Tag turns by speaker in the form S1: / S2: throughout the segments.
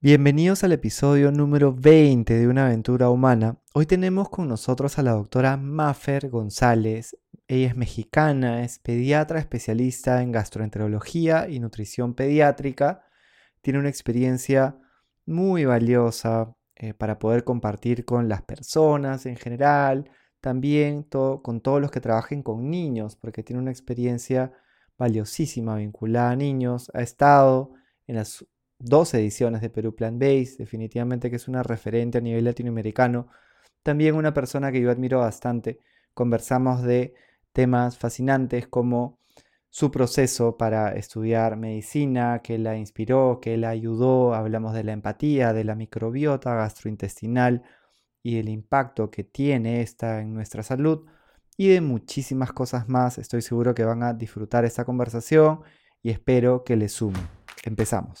S1: Bienvenidos al episodio número 20 de Una aventura humana. Hoy tenemos con nosotros a la doctora Maffer González. Ella es mexicana, es pediatra especialista en gastroenterología y nutrición pediátrica. Tiene una experiencia muy valiosa eh, para poder compartir con las personas en general, también con todos los que trabajen con niños, porque tiene una experiencia valiosísima vinculada a niños. Ha estado en las dos ediciones de Perú Plan Base, definitivamente que es una referente a nivel latinoamericano. También una persona que yo admiro bastante. Conversamos de temas fascinantes como su proceso para estudiar medicina, que la inspiró, que la ayudó. Hablamos de la empatía, de la microbiota gastrointestinal y el impacto que tiene esta en nuestra salud y de muchísimas cosas más. Estoy seguro que van a disfrutar esta conversación y espero que les sume. Empezamos.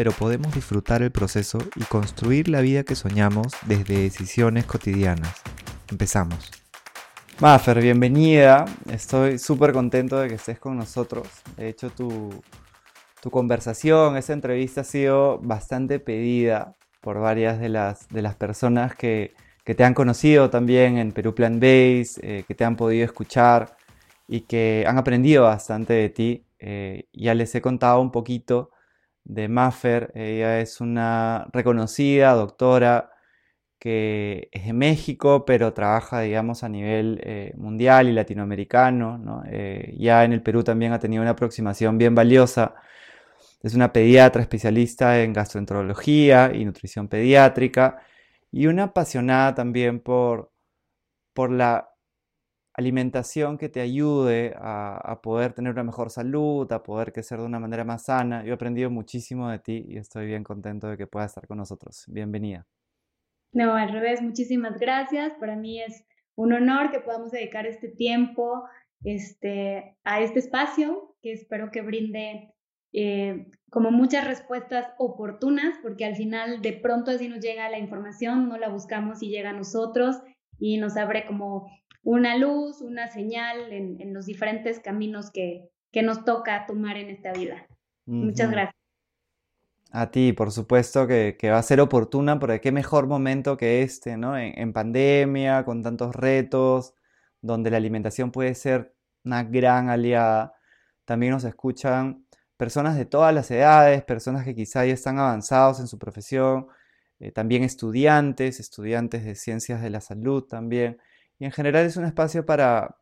S1: pero podemos disfrutar el proceso y construir la vida que soñamos desde decisiones cotidianas. Empezamos. Maffer, bienvenida. Estoy súper contento de que estés con nosotros. De hecho, tu, tu conversación, esa entrevista ha sido bastante pedida por varias de las, de las personas que, que te han conocido también en Perú Plan Base, eh, que te han podido escuchar y que han aprendido bastante de ti. Eh, ya les he contado un poquito de Maffer. Ella es una reconocida doctora que es de México, pero trabaja, digamos, a nivel eh, mundial y latinoamericano. Eh, ya en el Perú también ha tenido una aproximación bien valiosa. Es una pediatra especialista en gastroenterología y nutrición pediátrica y una apasionada también por, por la alimentación que te ayude a, poder tener una mejor salud, a poder crecer de una manera más sana. Yo he aprendido muchísimo de ti y estoy bien contento de que puedas estar con nosotros. Bienvenida.
S2: No, al revés, muchísimas gracias. Para mí es un honor que podamos dedicar este tiempo este, a este espacio que espero que brinde eh, como muchas respuestas oportunas, porque al final de pronto así nos llega la información, no la buscamos y llega a nosotros y nos abre como una luz, una señal en, los diferentes caminos que, que, nos toca tomar en esta vida. Muchas gracias.
S1: A ti, por supuesto que, va a ser oportuna, porque qué mejor momento que este, ¿no? En, pandemia, con tantos retos, donde la alimentación puede ser una gran aliada. También nos escuchan personas de todas las edades, personas que quizá ya están avanzados en su profesión, eh, también estudiantes, estudiantes de ciencias de la salud también. Y en general es un espacio para,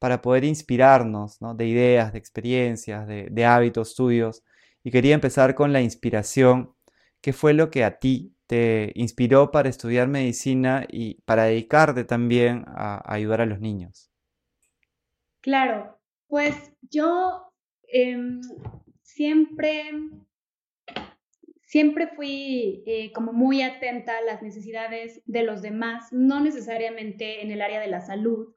S1: para poder inspirarnos de ideas, de experiencias, de, hábitos tuyos. Y quería empezar con la inspiración. ¿Qué fue lo que a ti te inspiró para estudiar medicina y para dedicarte también a, ayudar a los niños?
S2: Claro, pues yo em, siempre siempre fui eh, como muy atenta a las necesidades de los demás, no necesariamente en el área de la salud,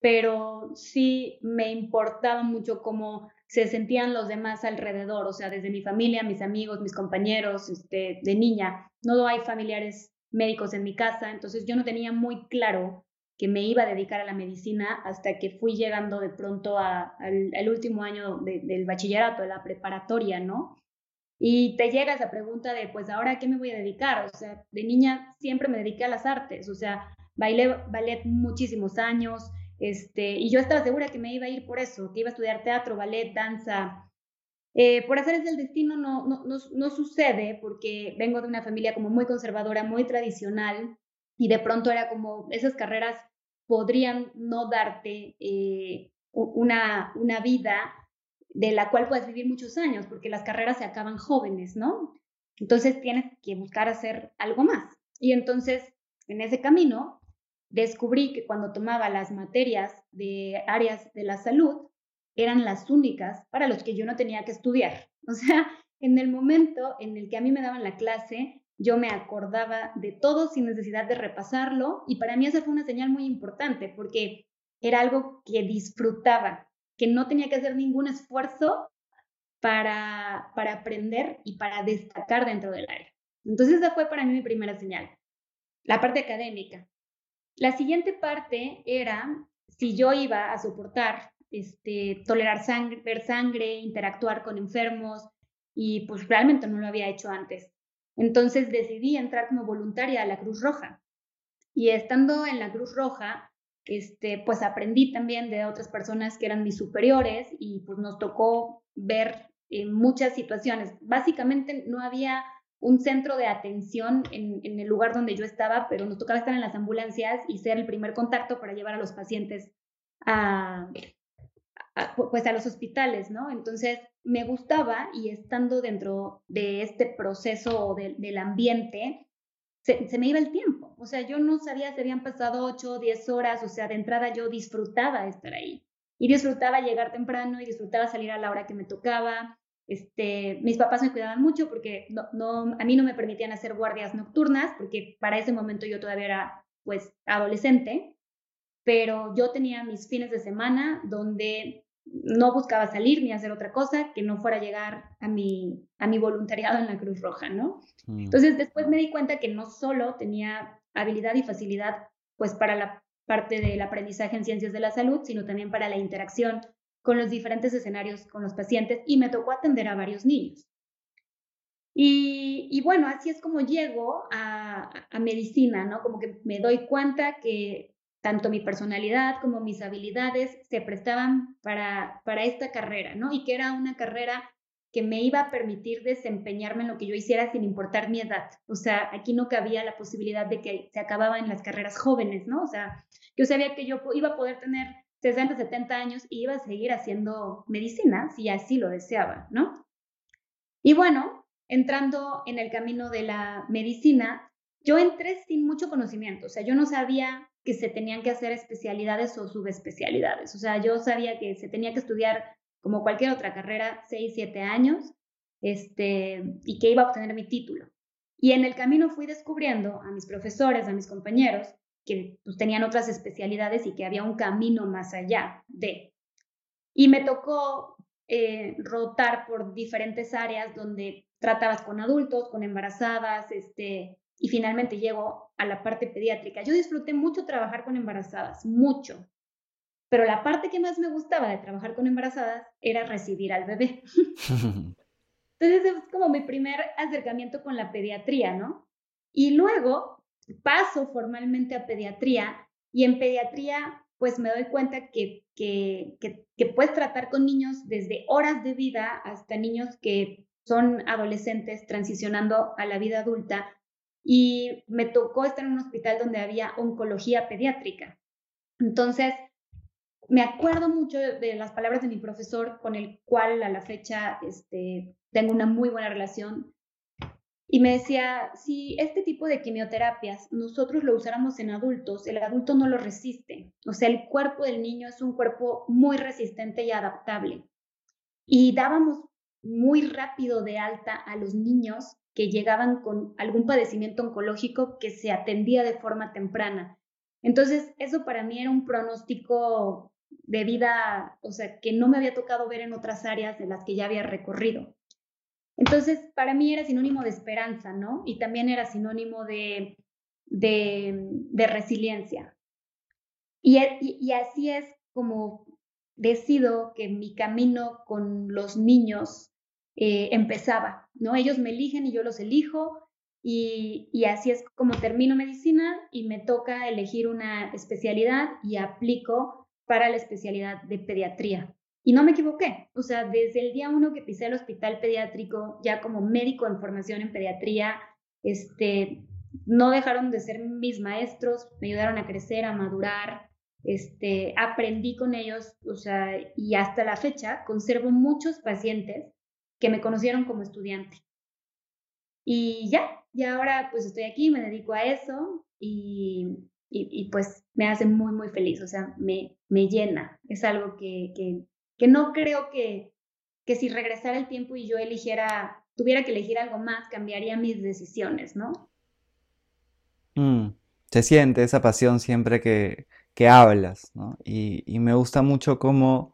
S2: pero sí me importaba mucho cómo se sentían los demás alrededor, o sea, desde mi familia, mis amigos, mis compañeros, este, de niña. No hay familiares médicos en mi casa, entonces yo no tenía muy claro que me iba a dedicar a la medicina hasta que fui llegando de pronto al, último año del bachillerato, de la preparatoria, ¿no? Y te llega esa pregunta de, pues ahora, ¿a qué me voy a dedicar? O sea, de niña siempre me dediqué a las artes, o sea, bailé ballet muchísimos años, este, y yo estaba segura que me iba a ir por eso, que iba a estudiar teatro, ballet, danza. Eh, por hacer el destino no, no, no, sucede porque vengo de una familia como muy conservadora, muy tradicional, y de pronto era como esas carreras podrían no darte eh, una, una vida de la cual puedes vivir muchos años, porque las carreras se acaban jóvenes, ¿no? Entonces tienes que buscar hacer algo más. Y entonces, en ese camino, descubrí que cuando tomaba las materias de áreas de la salud, eran las únicas para los que yo no tenía que estudiar. O sea, en el momento en el que a mí me daban la clase, yo me acordaba de todo sin necesidad de repasarlo y para mí esa fue una señal muy importante porque era algo que disfrutaba, que no tenía que hacer ningún esfuerzo para, para aprender y para destacar dentro del área. Entonces esa fue para mí mi primera señal, la parte académica. La siguiente parte era si yo iba a soportar, este, tolerar sangre, ver sangre, interactuar con enfermos y pues realmente no lo había hecho antes. Entonces decidí entrar como voluntaria a la Cruz Roja. Y estando en la Cruz Roja, este, pues aprendí también de otras personas que eran mis superiores y pues nos tocó ver en muchas situaciones. Básicamente no había un centro de atención en, en, el lugar donde yo estaba, pero nos tocaba estar en las ambulancias y ser el primer contacto para llevar a los pacientes a, pues a los hospitales, ¿no? Entonces me gustaba y estando dentro de este proceso del ambiente, se, me iba el tiempo. O sea, yo no sabía si habían pasado 8 o 10 horas, o sea, de entrada yo disfrutaba estar ahí. Y disfrutaba llegar temprano y disfrutaba salir a la hora que me tocaba. Este, mis papás me cuidaban mucho porque no, no, a mí no me permitían hacer guardias nocturnas porque para ese momento yo todavía era pues adolescente pero yo tenía mis fines de semana donde no buscaba salir ni hacer otra cosa que no fuera a llegar a mi, a mi voluntariado en la Cruz Roja, ¿no? Mm. Entonces después me di cuenta que no solo tenía habilidad y facilidad pues para la parte del aprendizaje en ciencias de la salud, sino también para la interacción con los diferentes escenarios con los pacientes y me tocó atender a varios niños. Y, y bueno, así es como llego a, a medicina, ¿no? Como que me doy cuenta que tanto mi personalidad como mis habilidades se prestaban para, para esta carrera, ¿no? Y que era una carrera que me iba a permitir desempeñarme en lo que yo hiciera sin importar mi edad. O sea, aquí no cabía la posibilidad de que se acababan las carreras jóvenes, ¿no? O sea, yo sabía que yo iba a poder tener 60, 70 años y iba a seguir haciendo medicina si así lo deseaba, ¿no? Y bueno, entrando en el camino de la medicina, yo entré sin mucho conocimiento, o sea, yo no sabía que se tenían que hacer especialidades o subespecialidades. O sea, yo sabía que se tenía que estudiar como cualquier otra carrera, seis, siete años, este, y que iba a obtener mi título. Y en el camino fui descubriendo a mis profesores, a mis compañeros, que pues, tenían otras especialidades y que había un camino más allá de. Y me tocó eh, rotar por diferentes áreas donde tratabas con adultos, con embarazadas, este, y finalmente llego a la parte pediátrica. Yo disfruté mucho trabajar con embarazadas, mucho, pero la parte que más me gustaba de trabajar con embarazadas era recibir al bebé. Entonces es como mi primer acercamiento con la pediatría, ¿no? Y luego paso formalmente a pediatría y en pediatría pues me doy cuenta que, que, que, que puedes tratar con niños desde horas de vida hasta niños que son adolescentes transicionando a la vida adulta y me tocó estar en un hospital donde había oncología pediátrica. Entonces, me acuerdo mucho de, las palabras de mi profesor con el cual a la fecha este, tengo una muy buena relación. Y me decía, si este tipo de quimioterapias nosotros lo usáramos en adultos, el adulto no lo resiste. O sea, el cuerpo del niño es un cuerpo muy resistente y adaptable. Y dábamos muy rápido de alta a los niños que llegaban con algún padecimiento oncológico que se atendía de forma temprana. Entonces, eso para mí era un pronóstico de vida, o sea, que no me había tocado ver en otras áreas de las que ya había recorrido. Entonces, para mí era sinónimo de esperanza, ¿no? Y también era sinónimo de, de, resiliencia. Y, y, y así es como decido que mi camino con los niños eh, empezaba, ¿no? Ellos me eligen y yo los elijo y, y, así es como termino medicina y me toca elegir una especialidad y aplico para la especialidad de pediatría. Y no me equivoqué, o sea, desde el día uno que pisé el hospital pediátrico, ya como médico en formación en pediatría, este, no dejaron de ser mis maestros, me ayudaron a crecer, a madurar, este, aprendí con ellos, o sea, y hasta la fecha conservo muchos pacientes que me conocieron como estudiante. Y ya, y ahora pues estoy aquí, me dedico a eso y, y, pues me hace muy, muy feliz, o sea, me, me llena. Es algo que, que, que no creo que, que si regresara el tiempo y yo eligiera tuviera que elegir algo más, cambiaría mis decisiones, ¿no?
S1: Mm, se siente esa pasión siempre que, que hablas, ¿no? Y, y me gusta mucho cómo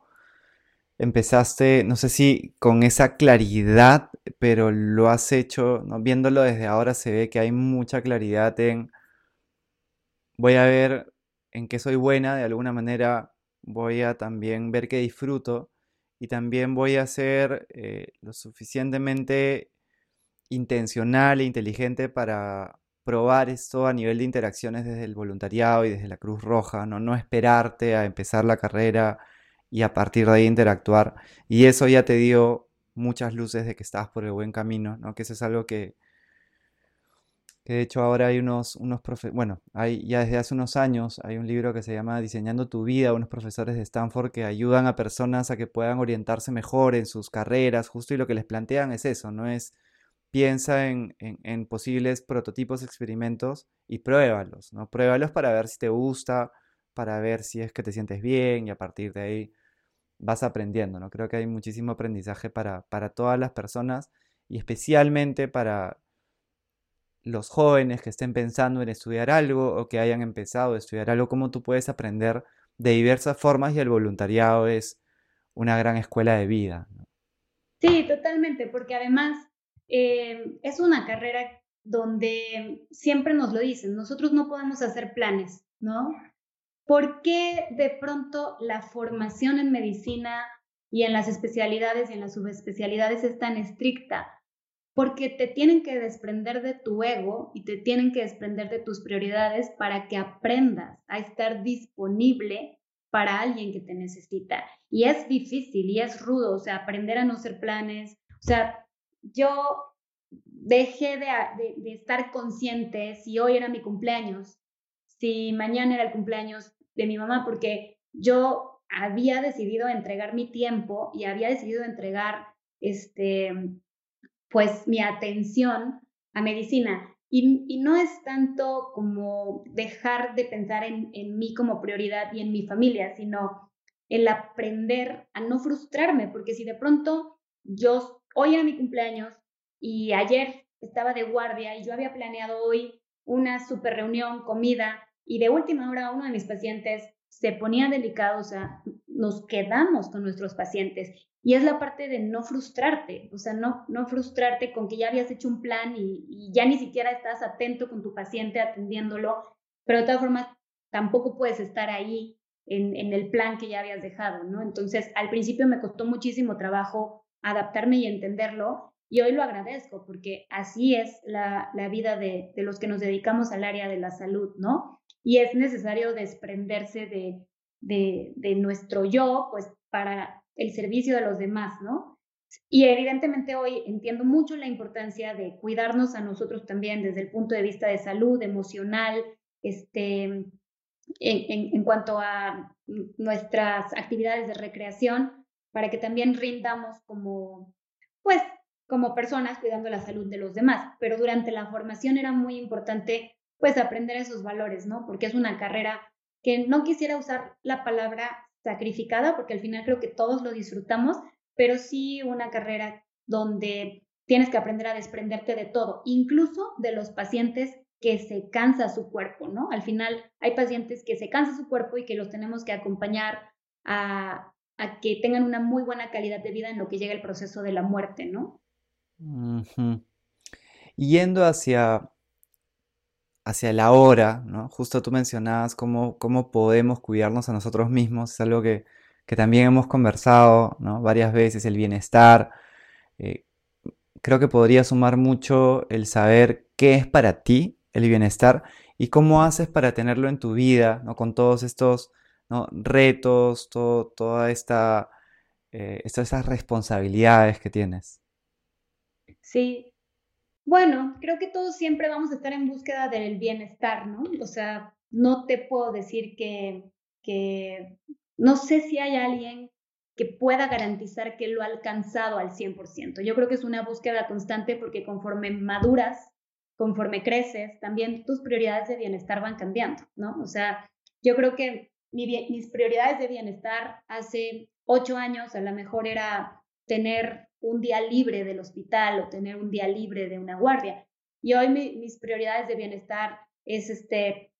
S1: empezaste, no sé si con esa claridad, pero lo has hecho, ¿no? Viéndolo desde ahora se ve que hay mucha claridad en, voy a ver en qué soy buena, de alguna manera voy a también ver qué disfruto y también voy a ser eh, lo suficientemente intencional e inteligente para probar esto a nivel de interacciones desde el voluntariado y desde la Cruz Roja, no, no esperarte a empezar la carrera y a partir de ahí interactuar. Y eso ya te dio muchas luces de que estabas por el buen camino, ¿no? Que eso es algo que, que de hecho ahora hay unos, unos bueno, hay ya desde hace unos años hay un libro que se llama Diseñando tu vida, unos profesores de Stanford que ayudan a personas a que puedan orientarse mejor en sus carreras, justo y lo que les plantean es eso, no es piensa en, en posibles prototipos, experimentos y pruébalos, ¿no? Pruébalos para ver si te gusta, para ver si es que te sientes bien y a partir de ahí vas aprendiendo, ¿no? Creo que hay muchísimo aprendizaje para, para todas las personas y especialmente para los jóvenes que estén pensando en estudiar algo o que hayan empezado a estudiar algo, cómo tú puedes aprender de diversas formas y el voluntariado es una gran escuela de vida.
S2: Sí, totalmente, porque además eh, es una carrera donde siempre nos lo dicen, nosotros no podemos hacer planes, ¿no? ¿Por qué de pronto la formación en medicina y en las especialidades y en las subespecialidades es tan estricta? Porque te tienen que desprender de tu ego y te tienen que desprender de tus prioridades para que aprendas a estar disponible para alguien que te necesita. Y es difícil y es rudo, o sea, aprender a no ser planes. O sea, yo dejé de, de estar consciente si hoy era mi cumpleaños, si mañana era el cumpleaños de mi mamá, porque yo había decidido entregar mi tiempo y había decidido entregar, este, pues, mi atención a medicina. Y, no es tanto como dejar de pensar en, en mí como prioridad y en mi familia, sino el aprender a no frustrarme, porque si de pronto yo, hoy era mi cumpleaños y ayer estaba de guardia y yo había planeado hoy una super reunión, comida, y de última hora uno de mis pacientes se ponía delicado, o sea, nos quedamos con nuestros pacientes. Y es la parte de no frustrarte, o sea, no, no frustrarte con que ya habías hecho un plan y, ya ni siquiera estás atento con tu paciente atendiéndolo, pero de todas formas tampoco puedes estar ahí en, en el plan que ya habías dejado, ¿no? Entonces, al principio me costó muchísimo trabajo adaptarme y entenderlo, y hoy lo agradezco porque así es la, la vida de, de, los que nos dedicamos al área de la salud, ¿no? y es necesario desprenderse de, de, nuestro yo, pues para el servicio de los demás, ¿no? Y evidentemente hoy entiendo mucho la importancia de cuidarnos a nosotros también desde el punto de vista de salud emocional, este, en, en, cuanto a nuestras actividades de recreación, para que también rindamos como, pues, como personas cuidando la salud de los demás. Pero durante la formación era muy importante pues aprender esos valores, ¿no? Porque es una carrera que no quisiera usar la palabra sacrificada, porque al final creo que todos lo disfrutamos, pero sí una carrera donde tienes que aprender a desprenderte de todo, incluso de los pacientes que se cansa su cuerpo, ¿no? Al final hay pacientes que se cansa su cuerpo y que los tenemos que acompañar a, que tengan una muy buena calidad de vida en lo que llega el proceso de la muerte, ¿no?
S1: Yendo hacia hacia la hora, ¿no? Justo tú mencionabas cómo, cómo podemos cuidarnos a nosotros mismos, es algo que, también hemos conversado ¿no? varias veces, el bienestar. Eh, creo que podría sumar mucho el saber qué es para ti el bienestar y cómo haces para tenerlo en tu vida, ¿no? Con todos estos retos, todo, toda esta, eh, estas responsabilidades que tienes.
S2: Sí, bueno, creo que todos siempre vamos a estar en búsqueda del bienestar, ¿no? O sea, no te puedo decir que, que no sé si hay alguien que pueda garantizar que lo ha alcanzado al 100%. Yo creo que es una búsqueda constante porque conforme maduras, conforme creces, también tus prioridades de bienestar van cambiando, ¿no? O sea, yo creo que mis prioridades de bienestar hace ocho años a lo mejor era tener un día libre del hospital o tener un día libre de una guardia. Y hoy mis prioridades de bienestar es este,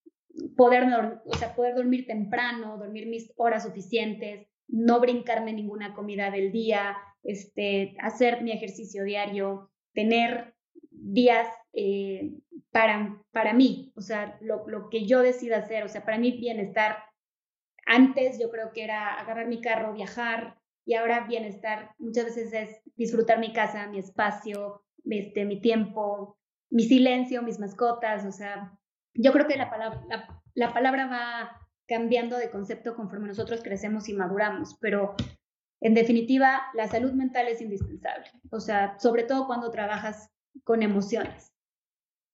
S2: poder, o sea, poder dormir temprano, dormir mis horas suficientes, no brincarme ninguna comida del día, este, hacer mi ejercicio diario, tener días eh, para, para mí, o sea, lo, lo que yo decida hacer, o sea, para mí bienestar. Antes yo creo que era agarrar mi carro, viajar, y ahora bienestar muchas veces es disfrutar mi casa, mi espacio, este, mi tiempo, mi silencio, mis mascotas, o sea, yo creo que la palabra, la, palabra va cambiando de concepto conforme nosotros crecemos y maduramos, pero en definitiva, la salud mental es indispensable, o sea, sobre todo cuando trabajas con emociones.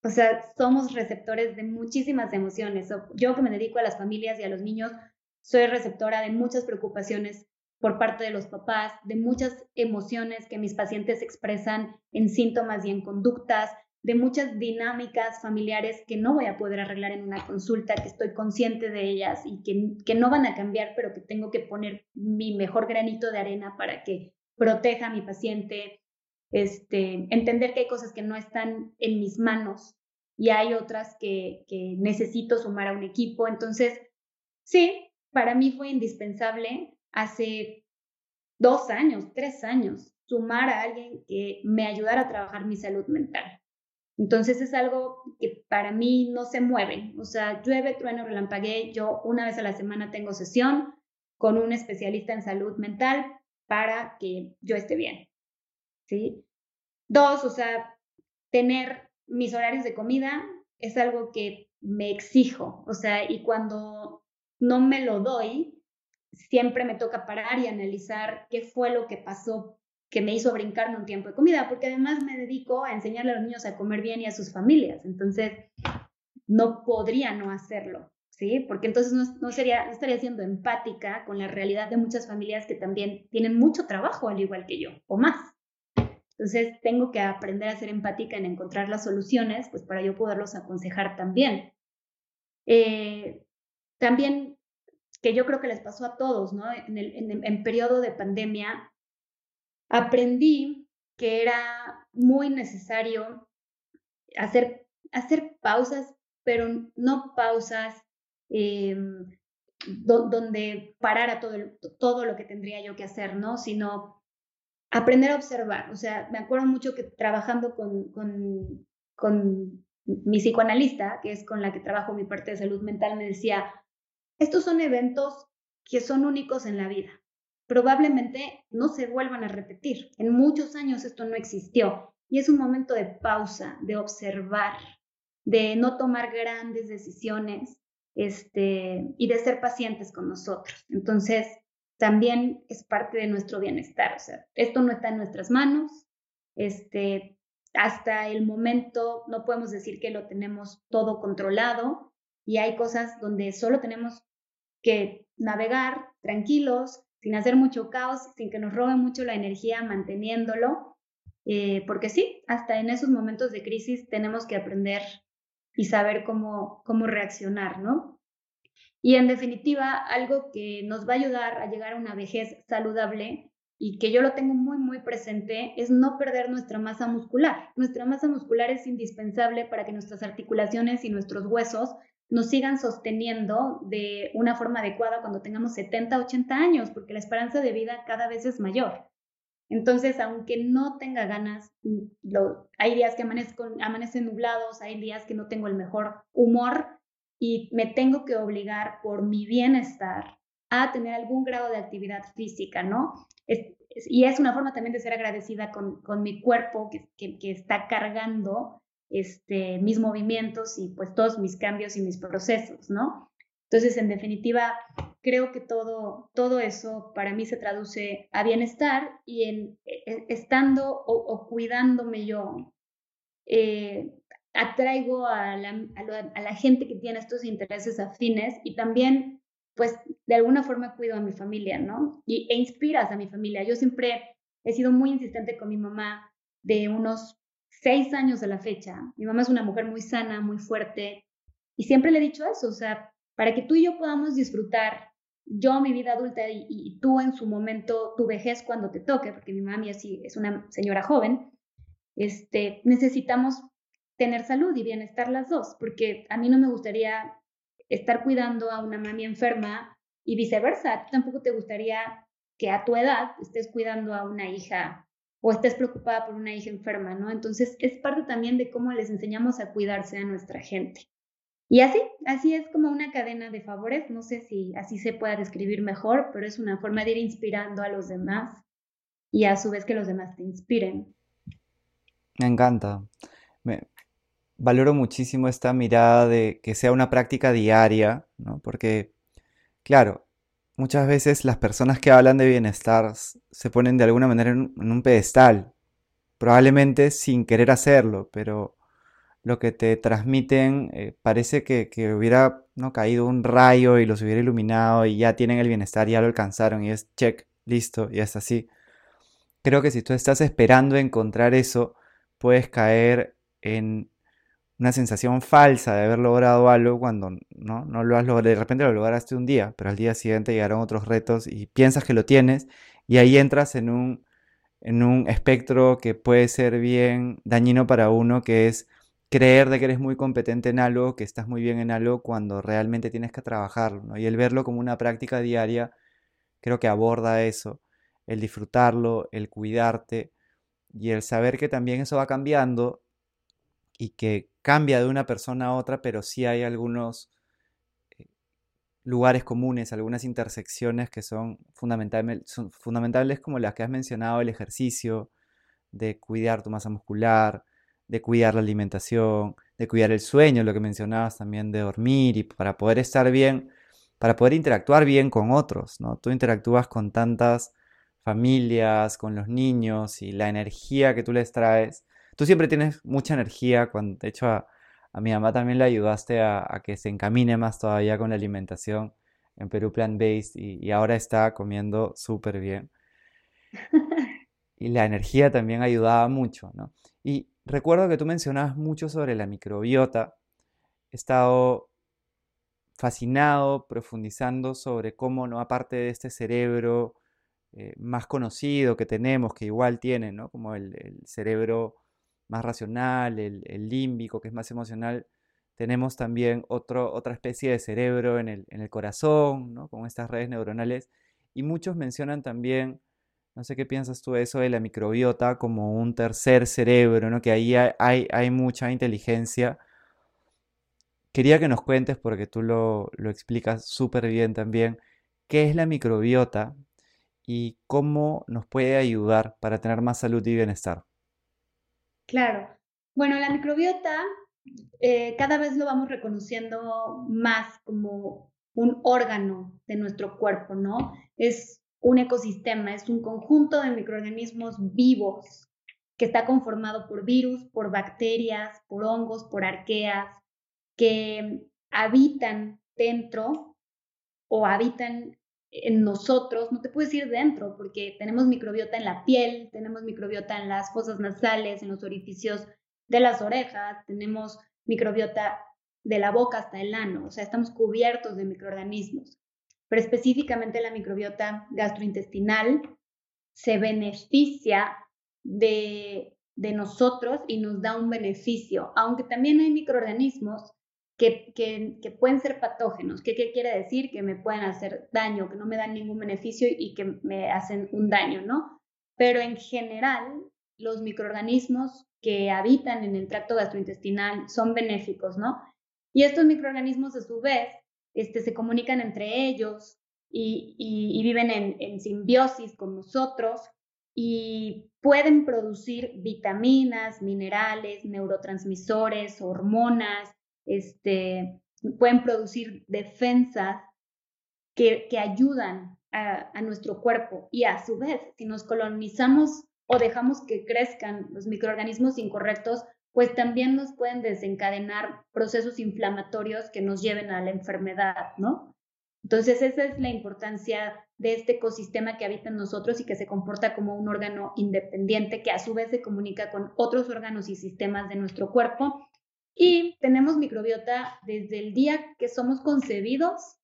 S2: O sea, somos receptores de muchísimas emociones. Yo que me dedico a las familias y a los niños, soy receptora de muchas preocupaciones por parte de los papás, de muchas emociones que mis pacientes expresan en síntomas y en conductas, de muchas dinámicas familiares que no voy a poder arreglar en una consulta, que estoy consciente de ellas y que, que no van a cambiar, pero que tengo que poner mi mejor granito de arena para que proteja a mi paciente, este, entender que hay cosas que no están en mis manos y hay otras que, que necesito sumar a un equipo. Entonces, sí, para mí fue indispensable hace dos años, tres años, sumar a alguien que me ayudara a trabajar mi salud mental. Entonces es algo que para mí no se mueve. O sea, llueve, trueno, relampaguee. Yo una vez a la semana tengo sesión con un especialista en salud mental para que yo esté bien. ¿Sí? Dos, o sea, tener mis horarios de comida es algo que me exijo. O sea, y cuando no me lo doy, siempre me toca parar y analizar qué fue lo que pasó que me hizo brincarme un tiempo de comida, porque además me dedico a enseñarle a los niños a comer bien y a sus familias. Entonces, no podría no hacerlo, ¿sí? Porque entonces no, sería, estaría siendo empática con la realidad de muchas familias que también tienen mucho trabajo, al igual que yo, o más. Entonces, tengo que aprender a ser empática en encontrar las soluciones, pues para yo poderlos aconsejar también. Eh, también, que yo creo que les pasó a todos, ¿no? En, el, en, en periodo de pandemia, aprendí que era muy necesario hacer, hacer pausas, pero no pausas em, donde parara todo, todo lo que tendría yo que hacer, ¿no? Sino aprender a observar. O sea, me acuerdo mucho que trabajando con, con, con mi psicoanalista, que es con la que trabajo mi parte de salud mental, me decía, estos son eventos que son únicos en la vida probablemente no se vuelvan a repetir. En muchos años esto no existió y es un momento de pausa, de observar, de no tomar grandes decisiones este, y de ser pacientes con nosotros. Entonces, también es parte de nuestro bienestar. O sea, esto no está en nuestras manos. Este, hasta el momento no podemos decir que lo tenemos todo controlado y hay cosas donde solo tenemos que navegar tranquilos, sin hacer mucho caos, sin que nos robe mucho la energía manteniéndolo, eh, porque sí, hasta en esos momentos de crisis tenemos que aprender y saber cómo, cómo reaccionar, ¿no? Y en definitiva, algo que nos va a ayudar a llegar a una vejez saludable y que yo lo tengo muy, muy presente, es no perder nuestra masa muscular. Nuestra masa muscular es indispensable para que nuestras articulaciones y nuestros huesos nos sigan sosteniendo de una forma adecuada cuando tengamos 70, 80 años, porque la esperanza de vida cada vez es mayor. Entonces, aunque no tenga ganas, mm, hay días que amanecen nublados, hay días que no tengo el mejor humor y me tengo que obligar por mi bienestar a tener algún grado de actividad física, ¿no? y es una forma también de ser agradecida con, mi cuerpo que, que está cargando este, mis movimientos y pues todos mis cambios y mis procesos, ¿no? Entonces, en definitiva, creo que todo, todo eso para mí se traduce a bienestar y en e, e, estando o, cuidándome yo, eh, atraigo a la, gente que tiene estos intereses afines y también, pues, de alguna forma cuido a mi familia, ¿no? Y, e inspiras a mi familia. Yo siempre he sido muy insistente con mi mamá de unos seis años de la fecha. Mi mamá es una mujer muy sana, muy fuerte, y siempre le he dicho eso, o sea, para que tú y yo podamos disfrutar yo mi vida adulta y, tú en su momento, tu vejez cuando te toque, porque mi mami así es una señora joven, este, necesitamos tener salud y bienestar las dos, porque a mí no me gustaría estar cuidando a una mami enferma y viceversa. tampoco te gustaría que a tu edad estés cuidando a una hija o estés preocupada por una hija enferma, ¿no? Entonces es parte también de cómo les enseñamos a cuidarse a nuestra gente. Y así, así es como una cadena de favores. No sé si así se pueda describir mejor, pero es una forma de ir inspirando a los demás y a su vez que los demás te inspiren.
S1: Me encanta. Me, valoro muchísimo esta mirada de que sea una práctica diaria, ¿no? Porque, claro, muchas veces las personas que hablan de bienestar se ponen de alguna manera en, un pedestal, probablemente sin querer hacerlo, pero lo que te transmiten eh, parece que, hubiera ¿no? caído un rayo y los hubiera iluminado y ya tienen el bienestar, ya lo alcanzaron y es check, listo, y es así. Creo que si tú estás esperando encontrar eso, puedes caer en una sensación falsa de haber logrado algo cuando no, no lo has logrado. De repente lo lograste un día, pero al día siguiente llegaron otros retos y piensas que lo tienes y ahí entras en un, en un espectro que puede ser bien dañino para uno, que es creer de que eres muy competente en algo, que estás muy bien en algo cuando realmente tienes que trabajarlo. Y el verlo como una práctica diaria creo que aborda eso, el disfrutarlo, el cuidarte y el saber que también eso va cambiando y que cambia de una persona a otra, pero sí hay algunos eh, lugares comunes, algunas intersecciones que son, son fundamentales como las que has mencionado, el ejercicio, de cuidar tu masa muscular, de cuidar la alimentación, de cuidar el sueño, lo que mencionabas también de dormir y para poder estar bien, para poder interactuar bien con otros, ¿no? Tú interactúas con tantas familias, con los niños y la energía que tú les traes Tú siempre tienes mucha energía, cuando, de hecho a, mi mamá también le ayudaste a, que se encamine más todavía con la alimentación en Perú plant-based y, ahora está comiendo súper bien. Y la energía también ayudaba mucho, ¿no? Y recuerdo que tú mencionabas mucho sobre la microbiota. He estado fascinado, profundizando sobre cómo, ¿no? Aparte de este cerebro eh, más conocido que tenemos, que igual tiene, ¿no? Como el, el cerebro más racional, el, límbico, que es más emocional, tenemos también otro, otra especie de cerebro en el, en el corazón, ¿no? con estas redes neuronales. Y muchos mencionan también, no sé qué piensas tú de eso, de la microbiota como un tercer cerebro, ¿no? que ahí hay, hay, mucha inteligencia. Quería que nos cuentes, porque tú lo, lo explicas súper bien también, qué es la microbiota y cómo nos puede ayudar para tener más salud y bienestar.
S2: Claro. Bueno, la microbiota eh, cada vez lo vamos reconociendo más como un órgano de nuestro cuerpo, ¿no? Es un ecosistema, es un conjunto de microorganismos vivos que está conformado por virus, por bacterias, por hongos, por arqueas, que habitan dentro o habitan en nosotros, no te puedes ir dentro, porque tenemos microbiota en la piel, tenemos microbiota en las fosas nasales, en los orificios de las orejas, tenemos microbiota de la boca hasta el ano, o sea, estamos cubiertos de microorganismos. Pero específicamente la microbiota gastrointestinal se beneficia de, de nosotros y nos da un beneficio, aunque también hay microorganismos que, pueden ser patógenos. ¿Qué, ¿Qué, quiere decir? Que me pueden hacer daño, que no me dan ningún beneficio y que me hacen un daño, ¿no? Pero en general, los microorganismos que habitan en el tracto gastrointestinal son benéficos, ¿no? Y estos microorganismos, a su vez, este, se comunican entre ellos y, viven en, en simbiosis con nosotros y pueden producir vitaminas, minerales, neurotransmisores, hormonas, este, pueden producir defensas que, que ayudan a, a, nuestro cuerpo y a su vez, si nos colonizamos o dejamos que crezcan los microorganismos incorrectos, pues también nos pueden desencadenar procesos inflamatorios que nos lleven a la enfermedad, ¿no? Entonces, esa es la importancia de este ecosistema que habita en nosotros y que se comporta como un órgano independiente que a su vez se comunica con otros órganos y sistemas de nuestro cuerpo y tenemos microbiota desde el día que somos concebidos,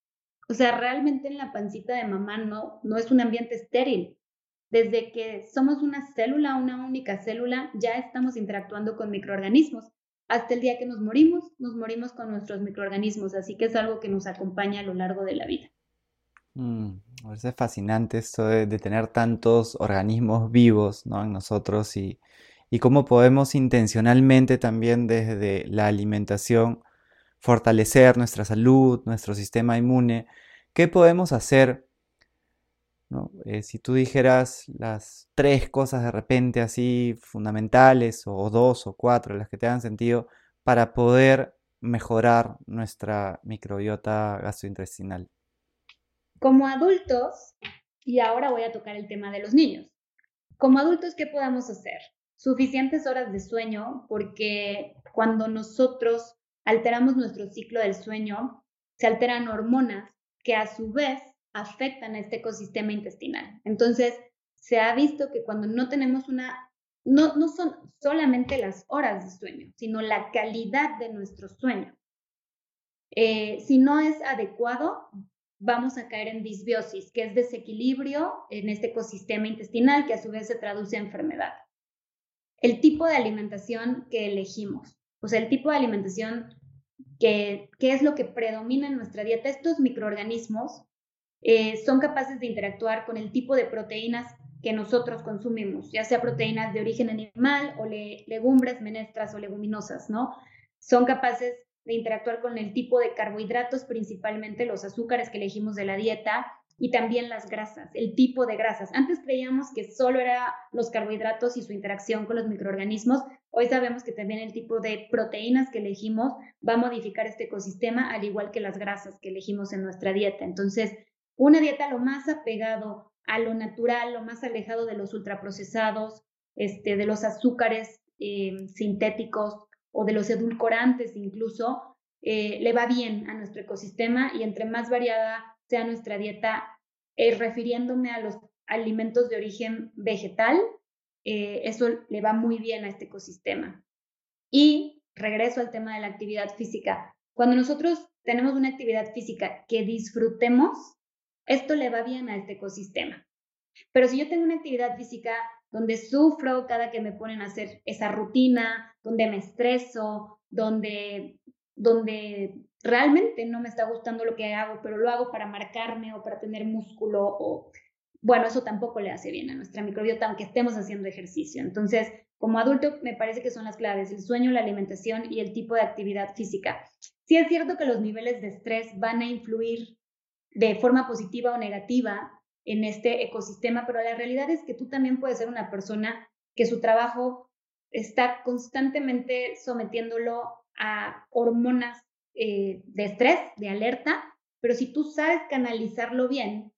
S2: O sea, realmente en la pancita de mamá no, no es un ambiente estéril. Desde que somos una célula, una única célula, ya estamos interactuando con microorganismos. Hasta el día que nos morimos, nos morimos con nuestros microorganismos, así que es algo que nos acompaña a lo largo de la vida.
S1: Mm, es fascinante esto de, tener tantos organismos vivos ¿no? en nosotros y, y cómo podemos intencionalmente también desde la alimentación fortalecer nuestra salud, nuestro sistema inmune. ¿Qué podemos hacer? Eh, si tú dijeras las tres cosas de repente así fundamentales, o dos o cuatro, las que te hagan sentido, para poder mejorar nuestra microbiota gastrointestinal.
S2: Como adultos, y ahora voy a tocar el tema de los niños, como adultos, ¿qué podemos hacer? Suficientes horas de sueño, porque cuando nosotros alteramos nuestro ciclo del sueño, se alteran hormonas que a su vez afectan a este ecosistema intestinal. Entonces, se ha visto que cuando no tenemos una, no, no son solamente las horas de sueño, sino la calidad de nuestro sueño. Eh, si no es adecuado, vamos a caer en disbiosis, que es desequilibrio en este ecosistema intestinal que a su vez se traduce a enfermedad. El tipo de alimentación que elegimos. O sea, el tipo de alimentación que, es lo que predomina en nuestra dieta. Estos microorganismos eh, son capaces de interactuar con el tipo de proteínas que nosotros consumimos, ya sea proteínas de origen animal o legumbres, menestras o leguminosas, ¿no? Son capaces de interactuar con el tipo de carbohidratos, principalmente los azúcares que elegimos de la dieta, y también las grasas, el tipo de grasas. Antes creíamos que solo era los carbohidratos y su interacción con los microorganismos. Hoy sabemos que también el tipo de proteínas que elegimos va a modificar este ecosistema, al igual que las grasas que elegimos en nuestra dieta. Entonces, una dieta lo más apegado a lo natural, lo más alejado de los ultraprocesados, este, de los azúcares eh, sintéticos o de los edulcorantes incluso, eh, le va bien a nuestro ecosistema y entre más variada sea nuestra dieta, eh, refiriéndome a los alimentos de origen vegetal, eh, eso le va muy bien a este ecosistema. Y regreso al tema de la actividad física. Cuando nosotros tenemos una actividad física que disfrutemos, esto le va bien a este ecosistema. Pero si yo tengo una actividad física donde sufro cada que me ponen a hacer esa rutina, donde me estreso, donde, donde realmente no me está gustando lo que hago, pero lo hago para marcarme o para tener músculo o bueno, eso tampoco le hace bien a nuestra microbiota aunque estemos haciendo ejercicio. Entonces, como adulto me parece que son las claves, el sueño, la alimentación y el tipo de actividad física. Sí es cierto que los niveles de estrés van a influir de forma positiva o negativa en este ecosistema, pero la realidad es que tú también puedes ser una persona que su trabajo está constantemente sometiéndolo a hormonas eh, de estrés, de alerta, pero si tú sabes canalizarlo bien,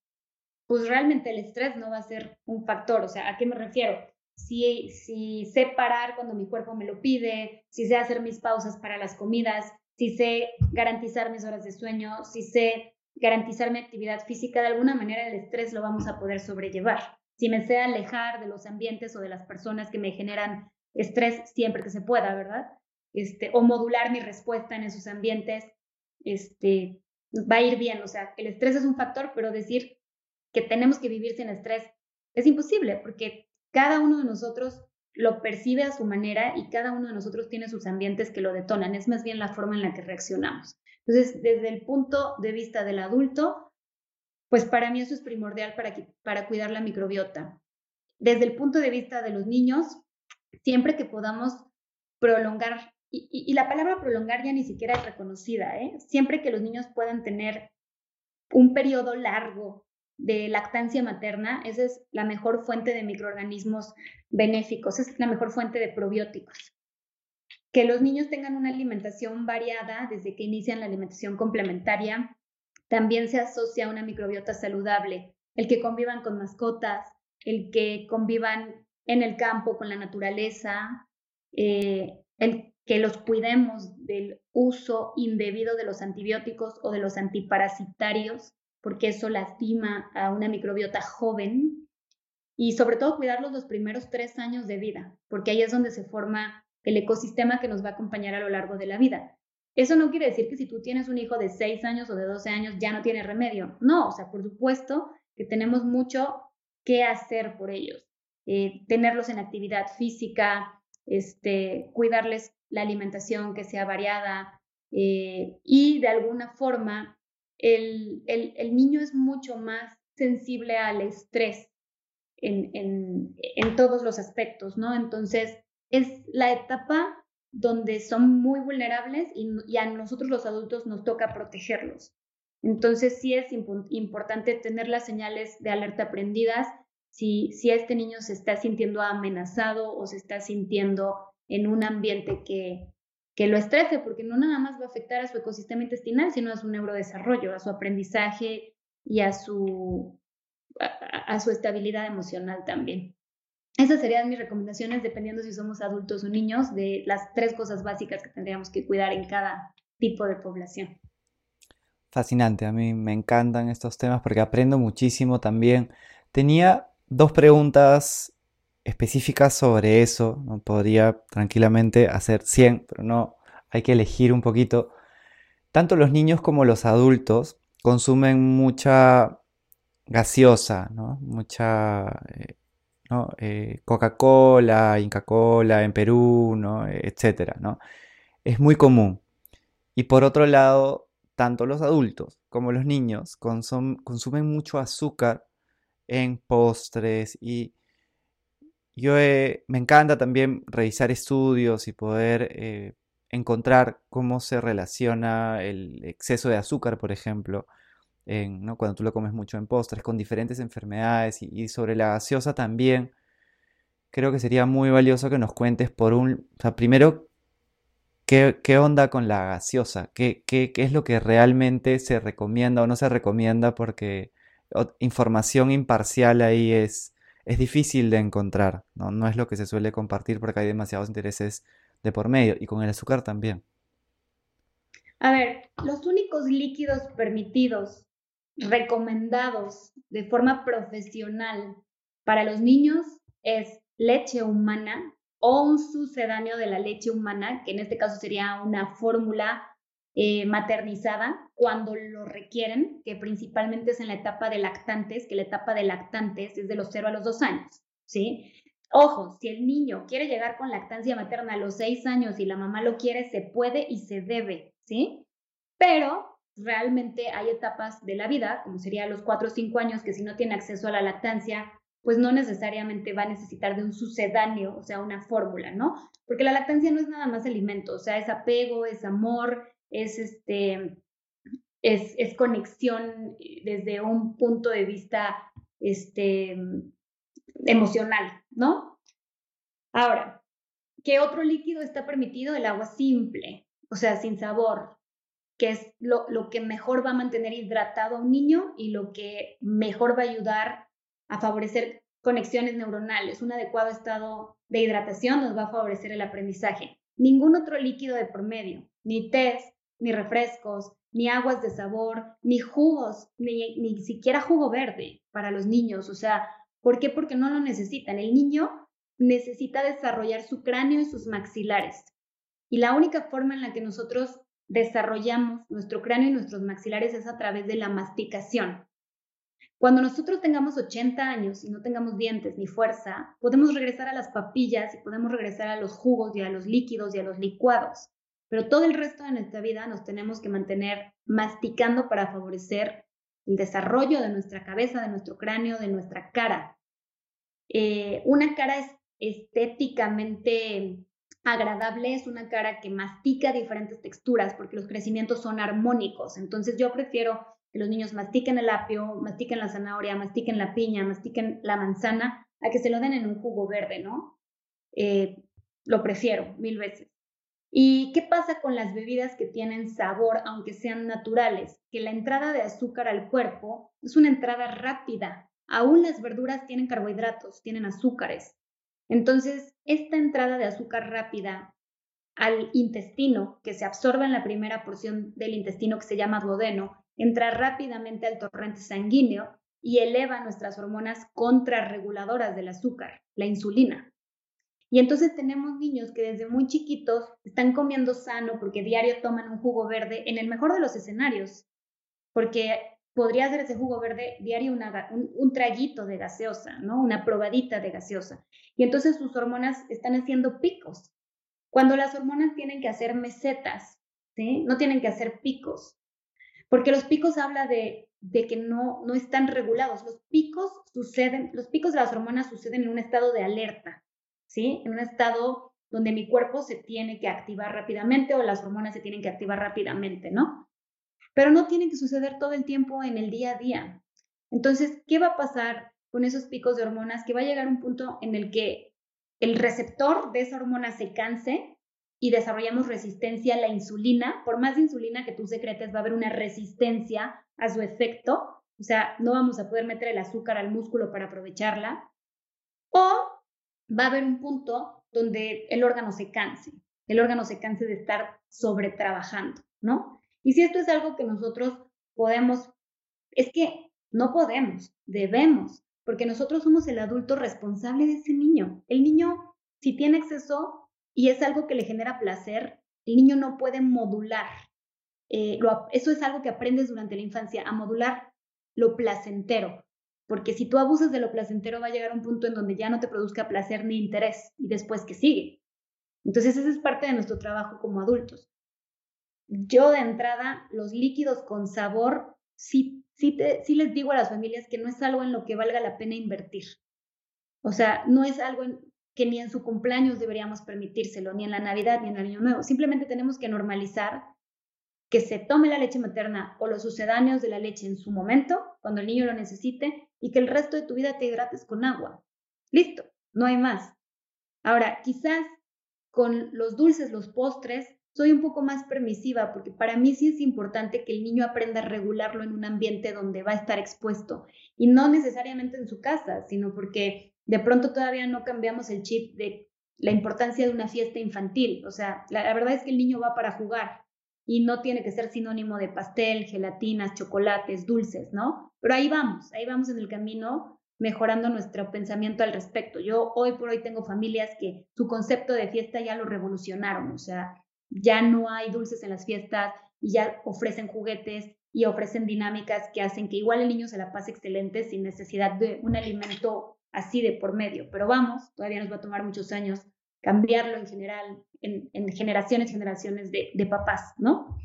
S2: pues realmente el estrés no va a ser un factor. O sea, ¿a qué me refiero? Si, si sé parar cuando mi cuerpo me lo pide, si sé hacer mis pausas para las comidas, si sé garantizar mis horas de sueño, si sé garantizar mi actividad física, de alguna manera el estrés lo vamos a poder sobrellevar. Si me sé alejar de los ambientes o de las personas que me generan estrés siempre que se pueda, ¿verdad? Este, o modular mi respuesta en esos ambientes, este, va a ir bien. O sea, el estrés es un factor, pero decir que tenemos que vivir sin estrés es imposible porque cada uno de nosotros lo percibe a su manera y cada uno de nosotros tiene sus ambientes que lo detonan. Es más bien la forma en la que reaccionamos. Entonces, desde el punto de vista del adulto, pues para mí eso es primordial para, para cuidar la microbiota. Desde el punto de vista de los niños, siempre que podamos prolongar y, la palabra prolongar ya ni siquiera es reconocida, ¿eh? Siempre que los niños puedan tener un periodo largo de lactancia materna, esa es la mejor fuente de microorganismos benéficos, es la mejor fuente de probióticos. Que los niños tengan una alimentación variada desde que inician la alimentación complementaria, también se asocia a una microbiota saludable. El que convivan con mascotas, el que convivan en el campo con la naturaleza, eh, el que los cuidemos del uso indebido de los antibióticos o de los antiparasitarios, porque eso lastima a una microbiota joven. Y sobre todo cuidarlos los primeros tres años de vida, porque ahí es donde se forma el ecosistema que nos va a acompañar a lo largo de la vida. Eso no quiere decir que si tú tienes un hijo de 6 años o de 12 años ya no tiene remedio. No, o sea, por supuesto que tenemos mucho que hacer por ellos. Eh, tenerlos en actividad física, este, cuidarles la alimentación que sea variada eh, y de alguna forma el, el, niño es mucho más sensible al estrés en, en, en todos los aspectos, ¿no? Entonces, es la etapa donde son muy vulnerables y, a nosotros los adultos nos toca protegerlos. Entonces sí es importante tener las señales de alerta prendidas si, si este niño se está sintiendo amenazado o se está sintiendo en un ambiente que, que lo estrese, porque no nada más va a afectar a su ecosistema intestinal, sino a su neurodesarrollo, a su aprendizaje y a su, a su estabilidad emocional también. Esas serían mis recomendaciones dependiendo si somos adultos o niños de las tres cosas básicas que tendríamos que cuidar en cada tipo de población.
S1: Fascinante, a mí me encantan estos temas porque aprendo muchísimo también. Tenía dos preguntas específicas sobre eso, no podría tranquilamente hacer 100, pero no, hay que elegir un poquito. Tanto los niños como los adultos consumen mucha gaseosa, ¿no? mucha eh, eh, Coca-Cola, Inca-Cola en Perú, ¿no? etcétera, ¿no? Es muy común. Y por otro lado, tanto los adultos como los niños consumen mucho azúcar en postres y yo me encanta también revisar estudios y poder eh, encontrar cómo se relaciona el exceso de azúcar, por ejemplo, cuando tú lo comes mucho en postres, con diferentes enfermedades y, sobre la gaseosa también, creo que sería muy valioso que nos cuentes por un, o sea, primero, ¿qué, onda con la gaseosa? ¿Qué, ¿Qué, es lo que realmente se recomienda o no se recomienda? Porque información imparcial ahí es, es difícil de encontrar, ¿no? es lo que se suele compartir porque hay demasiados intereses de por medio y con el azúcar también.
S2: A ver, los únicos líquidos permitidos recomendados de forma profesional para los niños es leche humana o un sucedáneo de la leche humana, que en este caso sería una fórmula eh, maternizada cuando lo requieren, que principalmente es en la etapa de lactantes, que la etapa de lactantes es de los 0 a los 2 años, ¿sí? Ojo, si el niño quiere llegar con lactancia materna a los 6 años y la mamá lo quiere, se puede y se debe, ¿sí? Pero realmente hay etapas de la vida, como sería los 4 o 5 años, que si no tiene acceso a la lactancia, pues no necesariamente va a necesitar de un sucedáneo, o sea, una fórmula, ¿no? Porque la lactancia no es nada más alimento, o sea, es apego, es amor, es este, es, es conexión desde un punto de vista este, emocional, ¿no? Ahora, ¿qué otro líquido está permitido? El agua simple, o sea, sin sabor, que es lo, lo, que mejor va a mantener hidratado a un niño y lo que mejor va a ayudar a favorecer conexiones neuronales. Un adecuado estado de hidratación nos va a favorecer el aprendizaje. Ningún otro líquido de por medio, ni té, ni refrescos, ni aguas de sabor, ni jugos, ni, ni siquiera jugo verde para los niños. O sea, ¿por qué? Porque no lo necesitan. El niño necesita desarrollar su cráneo y sus maxilares. Y la única forma en la que nosotros desarrollamos nuestro cráneo y nuestros maxilares es a través de la masticación. Cuando nosotros tengamos 80 años y no tengamos dientes ni fuerza, podemos regresar a las papillas y podemos regresar a los jugos y a los líquidos y a los licuados. Pero todo el resto de nuestra vida nos tenemos que mantener masticando para favorecer el desarrollo de nuestra cabeza, de nuestro cráneo, de nuestra cara. Eh, una cara es estéticamente agradable es una cara que mastica diferentes texturas porque los crecimientos son armónicos. Entonces yo prefiero que los niños mastiquen el apio, mastiquen la zanahoria, mastiquen la piña, mastiquen la manzana, a que se lo den en un jugo verde, ¿no? Eh, lo prefiero mil veces. ¿Y qué pasa con las bebidas que tienen sabor, aunque sean naturales? Que la entrada de azúcar al cuerpo es una entrada rápida. Aún las verduras tienen carbohidratos, tienen azúcares. Entonces, esta entrada de azúcar rápida al intestino, que se absorbe en la primera porción del intestino que se llama duodeno, entra rápidamente al torrente sanguíneo y eleva nuestras hormonas contrarreguladoras del azúcar, la insulina. Y entonces tenemos niños que desde muy chiquitos están comiendo sano porque diario toman un jugo verde en el mejor de los escenarios, porque podría ser ese jugo verde diario un, traguito de gaseosa, ¿no? Una probadita de gaseosa. Y entonces sus hormonas están haciendo picos. Cuando las hormonas tienen que hacer mesetas. No tienen que hacer picos. Porque los picos habla de, de que no, no están regulados. Los picos suceden, los picos de las hormonas suceden en un estado de alerta, ¿sí? En un estado donde mi cuerpo se tiene que activar rápidamente o las hormonas se tienen que activar rápidamente, ¿no? pero no tienen que suceder todo el tiempo en el día a día. Entonces, ¿qué va a pasar con esos picos de hormonas? Que va a llegar un punto en el que el receptor de esa hormona se canse y desarrollamos resistencia a la insulina. Por más insulina que tú secretes, va a haber una resistencia a su efecto. O sea, no vamos a poder meter el azúcar al músculo para aprovecharla. O va a haber un punto donde el órgano se canse, el órgano se canse de estar sobretrabajando, ¿no? Y si esto es algo que nosotros podemos, es que no podemos, debemos, porque nosotros somos el adulto responsable de ese niño. El niño, si tiene exceso y es algo que le genera placer, el niño no puede modular. Eh, eso es algo que aprendes durante la infancia, a modular lo placentero. Porque si tú abusas de lo placentero, va a llegar a un punto en donde ya no te produzca placer ni interés y después que sigue. Entonces, esa es parte de nuestro trabajo como adultos yo de entrada, los líquidos con sabor, sí, sí, te, sí les digo a las familias que no es algo en lo que valga la pena invertir. O sea, no es algo que ni en su cumpleaños deberíamos permitírselo, ni en la Navidad, ni en el Año Nuevo. Simplemente tenemos que normalizar que se tome la leche materna o los sucedáneos de la leche en su momento, cuando el niño lo necesite, y que el resto de tu vida te hidrates con agua. Listo, no hay más. Ahora, quizás con los dulces, los postres, soy un poco más permisiva porque para mí sí es importante que el niño aprenda a regularlo en un ambiente donde va a estar expuesto y no necesariamente en su casa, sino porque de pronto todavía no cambiamos el chip de la importancia de una fiesta infantil. O sea, la, verdad es que el niño va para jugar y no tiene que ser sinónimo de pastel, gelatinas, chocolates, dulces, ¿no? Pero ahí vamos, ahí vamos en el camino mejorando nuestro pensamiento al respecto. Yo hoy por hoy tengo familias que su concepto de fiesta ya lo revolucionaron, o sea, ya no hay dulces en las fiestas y ya ofrecen juguetes y ofrecen dinámicas que hacen que igual el niño se la pase excelente sin necesidad de un alimento así de por medio. Pero vamos, todavía nos va a tomar muchos años cambiarlo en general, en, generaciones y generaciones de, de papás, ¿no?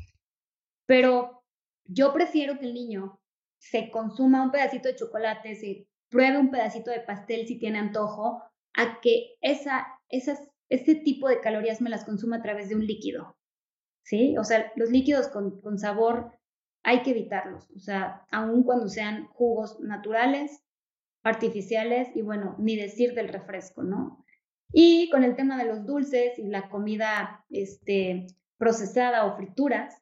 S2: Pero yo prefiero que el niño se consuma un pedacito de chocolate, se pruebe un pedacito de pastel si tiene antojo, a que esa, esas este tipo de calorías me las consumo a través de un líquido, ¿sí? O sea, los líquidos con, con sabor hay que evitarlos, o sea, aun cuando sean jugos naturales, artificiales y bueno, ni decir del refresco, ¿no? Y con el tema de los dulces y la comida este, procesada o frituras,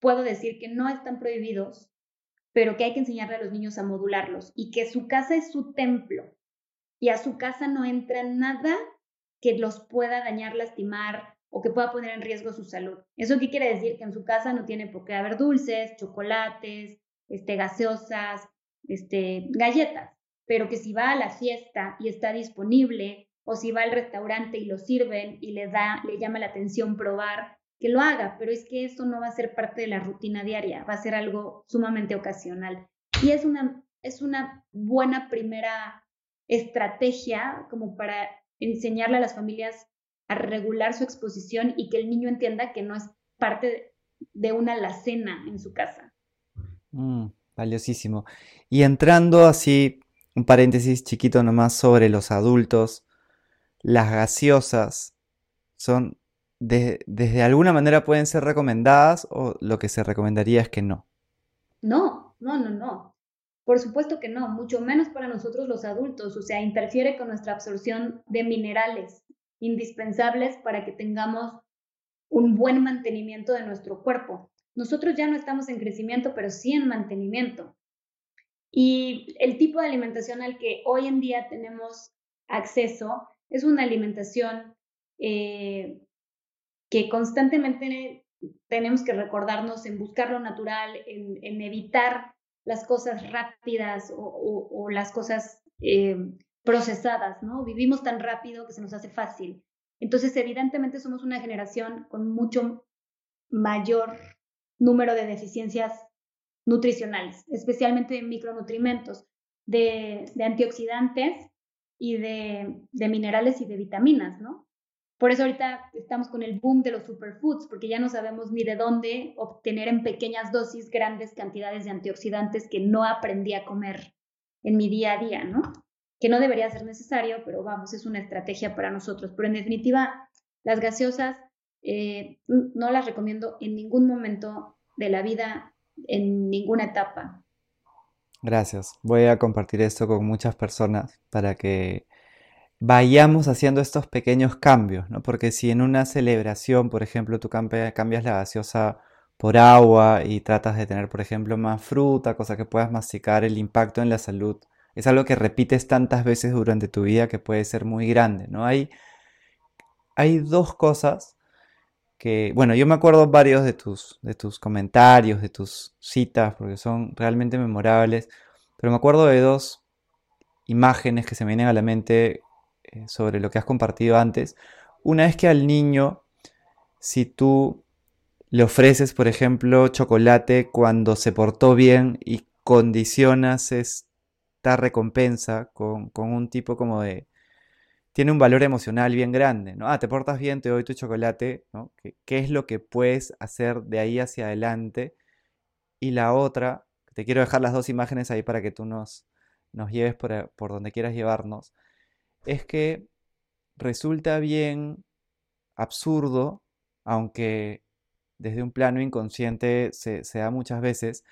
S2: puedo decir que no están prohibidos, pero que hay que enseñarle a los niños a modularlos y que su casa es su templo y a su casa no entra nada que los pueda dañar, lastimar o que pueda poner en riesgo su salud. ¿Eso qué quiere decir? Que en su casa no tiene por qué haber dulces, chocolates, este, gaseosas, este, galletas, pero que si va a la fiesta y está disponible, o si va al restaurante y lo sirven y le da, le llama la atención probar, que lo haga, pero es que eso no va a ser parte de la rutina diaria, va a ser algo sumamente ocasional. Y es una, es una buena primera estrategia como para enseñarle a las familias a regular su exposición y que el niño entienda que no es parte de una alacena en su casa.
S1: Mm, valiosísimo. Y entrando así, un paréntesis chiquito nomás sobre los adultos, las gaseosas son, desde alguna manera pueden ser recomendadas o lo que se recomendaría es que no.
S2: No, no, no, no. Por supuesto que no, mucho menos para nosotros los adultos, o sea, interfiere con nuestra absorción de minerales indispensables para que tengamos un buen mantenimiento de nuestro cuerpo. Nosotros ya no estamos en crecimiento, pero sí en mantenimiento. Y el tipo de alimentación al que hoy en día tenemos acceso es una alimentación eh, que constantemente tenemos que recordarnos en buscar lo natural, en, evitar las cosas rápidas o, las cosas eh, procesadas, ¿no? Vivimos tan rápido que se nos hace fácil. Entonces, evidentemente somos una generación con mucho mayor número de deficiencias nutricionales, especialmente de micronutrimentos, de, antioxidantes y de, de, minerales y de vitaminas, ¿no? Por eso ahorita estamos con el boom de los superfoods, porque ya no sabemos ni de dónde obtener en pequeñas dosis grandes cantidades de antioxidantes que no aprendí a comer en mi día a día, ¿no? Que no debería ser necesario, pero vamos, es una estrategia para nosotros. Pero en definitiva, las gaseosas eh, no las recomiendo en ningún momento de la vida, en ninguna etapa.
S1: Gracias. Voy a compartir esto con muchas personas para que vayamos haciendo estos pequeños cambios, ¿no? Porque si en una celebración, por ejemplo, tú cambias la gaseosa por agua y tratas de tener, por ejemplo, más fruta, cosa que puedas masticar, el impacto en la salud es algo que repites tantas veces durante tu vida que puede ser muy grande, ¿no? Hay, hay dos cosas que, bueno, yo me acuerdo varios de tus, de tus comentarios, de tus citas, porque son realmente memorables, pero me acuerdo de dos imágenes que se me vienen a la mente sobre lo que has compartido antes. Una es que al niño, si tú le ofreces, por ejemplo, chocolate cuando se portó bien y condicionas esta recompensa con, un tipo como de... Tiene un valor emocional bien grande, ¿no? Ah, te portas bien, te doy tu chocolate, ¿no? ¿Qué, es lo que puedes hacer de ahí hacia adelante? Y la otra, te quiero dejar las dos imágenes ahí para que tú nos, nos lleves por, por donde quieras llevarnos es que resulta bien absurdo, aunque desde un plano inconsciente se, da muchas veces,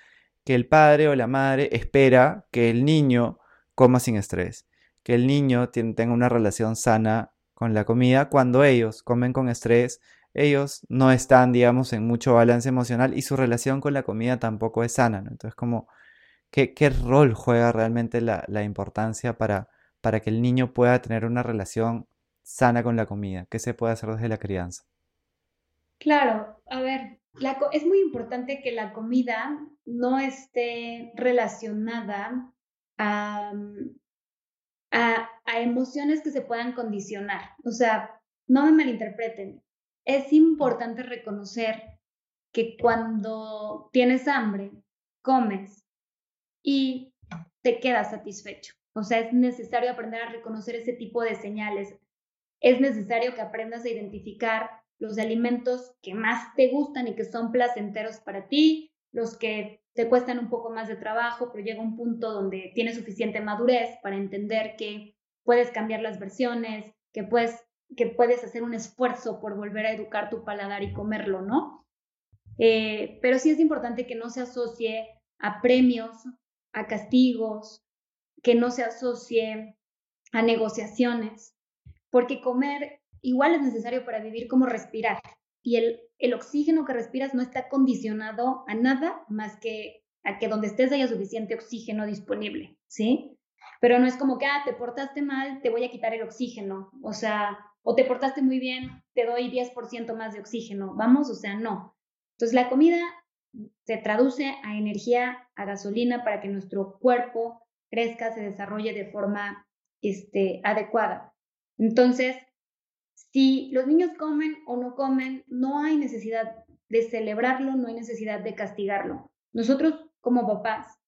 S1: que el padre o la madre espera que el niño coma sin estrés, que el niño tenga una relación sana con la comida cuando ellos comen con estrés, ellos no están, digamos, en mucho balance emocional y su relación con la comida tampoco es sana. Entonces, ¿qué, ¿qué, rol juega realmente la importancia para, para que el niño pueda tener una relación sana con la comida? ¿Qué se puede hacer desde la crianza?
S2: Claro, a ver, es muy importante que la comida no esté relacionada a, a, emociones que se puedan condicionar. O sea, no me malinterpreten. Es importante reconocer que cuando tienes hambre, comes y te quedas satisfecho. O sea, es necesario aprender a reconocer ese tipo de señales. Es necesario que aprendas a identificar los alimentos que más te gustan y que son placenteros para ti, los que te cuestan un poco más de trabajo, pero llega un punto donde tienes suficiente madurez para entender que puedes cambiar las versiones, que puedes, que puedes hacer un esfuerzo por volver a educar tu paladar y comerlo, ¿no? Eh, pero sí es importante que no se asocie a premios, a castigos, que no se asocie a negociaciones, porque comer igual es necesario para vivir como respirar. Y el, el oxígeno que respiras no está condicionado a nada más que a que donde estés haya suficiente oxígeno disponible, ¿sí? Pero no es como que, ah, te portaste mal, te voy a quitar el oxígeno, o sea, o te portaste muy bien, te doy 10% más de oxígeno, vamos, o sea, no. Entonces la comida se traduce a energía, a gasolina para que nuestro cuerpo crezca, se desarrolle de forma este, adecuada. Entonces, si los niños comen o no comen, no hay necesidad de celebrarlo, no hay necesidad de castigarlo. Nosotros como papás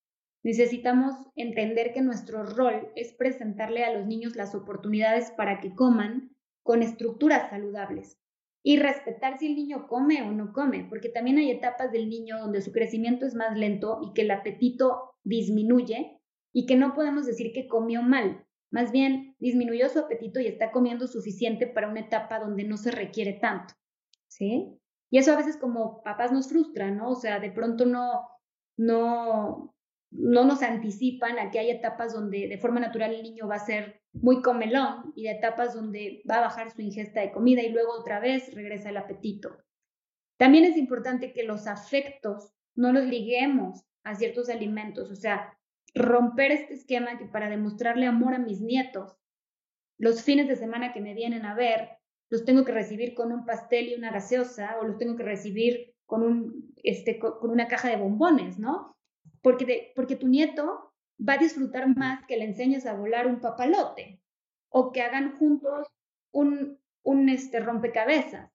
S2: necesitamos entender que nuestro rol es presentarle a los niños las oportunidades para que coman con estructuras saludables y respetar si el niño come o no come, porque también hay etapas del niño donde su crecimiento es más lento y que el apetito disminuye y que no podemos decir que comió mal, más bien disminuyó su apetito y está comiendo suficiente para una etapa donde no se requiere tanto, ¿sí? Y eso a veces como papás nos frustra, ¿no? O sea, de pronto no, no, no nos anticipan a que hay etapas donde de forma natural el niño va a ser muy comelón y de etapas donde va a bajar su ingesta de comida y luego otra vez regresa el apetito. También es importante que los afectos no los liguemos a ciertos alimentos, o sea, romper este esquema que para demostrarle amor a mis nietos, los fines de semana que me vienen a ver, los tengo que recibir con un pastel y una gaseosa o los tengo que recibir con, un, este, con una caja de bombones, ¿no? Porque, porque tu nieto va a disfrutar más que le enseñes a volar un papalote o que hagan juntos un, un este, rompecabezas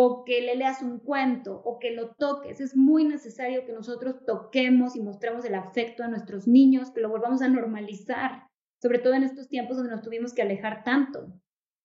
S2: o que le leas un cuento o que lo toques. Es muy necesario que nosotros toquemos y mostremos el afecto a nuestros niños, que lo volvamos a normalizar, sobre todo en estos tiempos donde nos tuvimos que alejar tanto.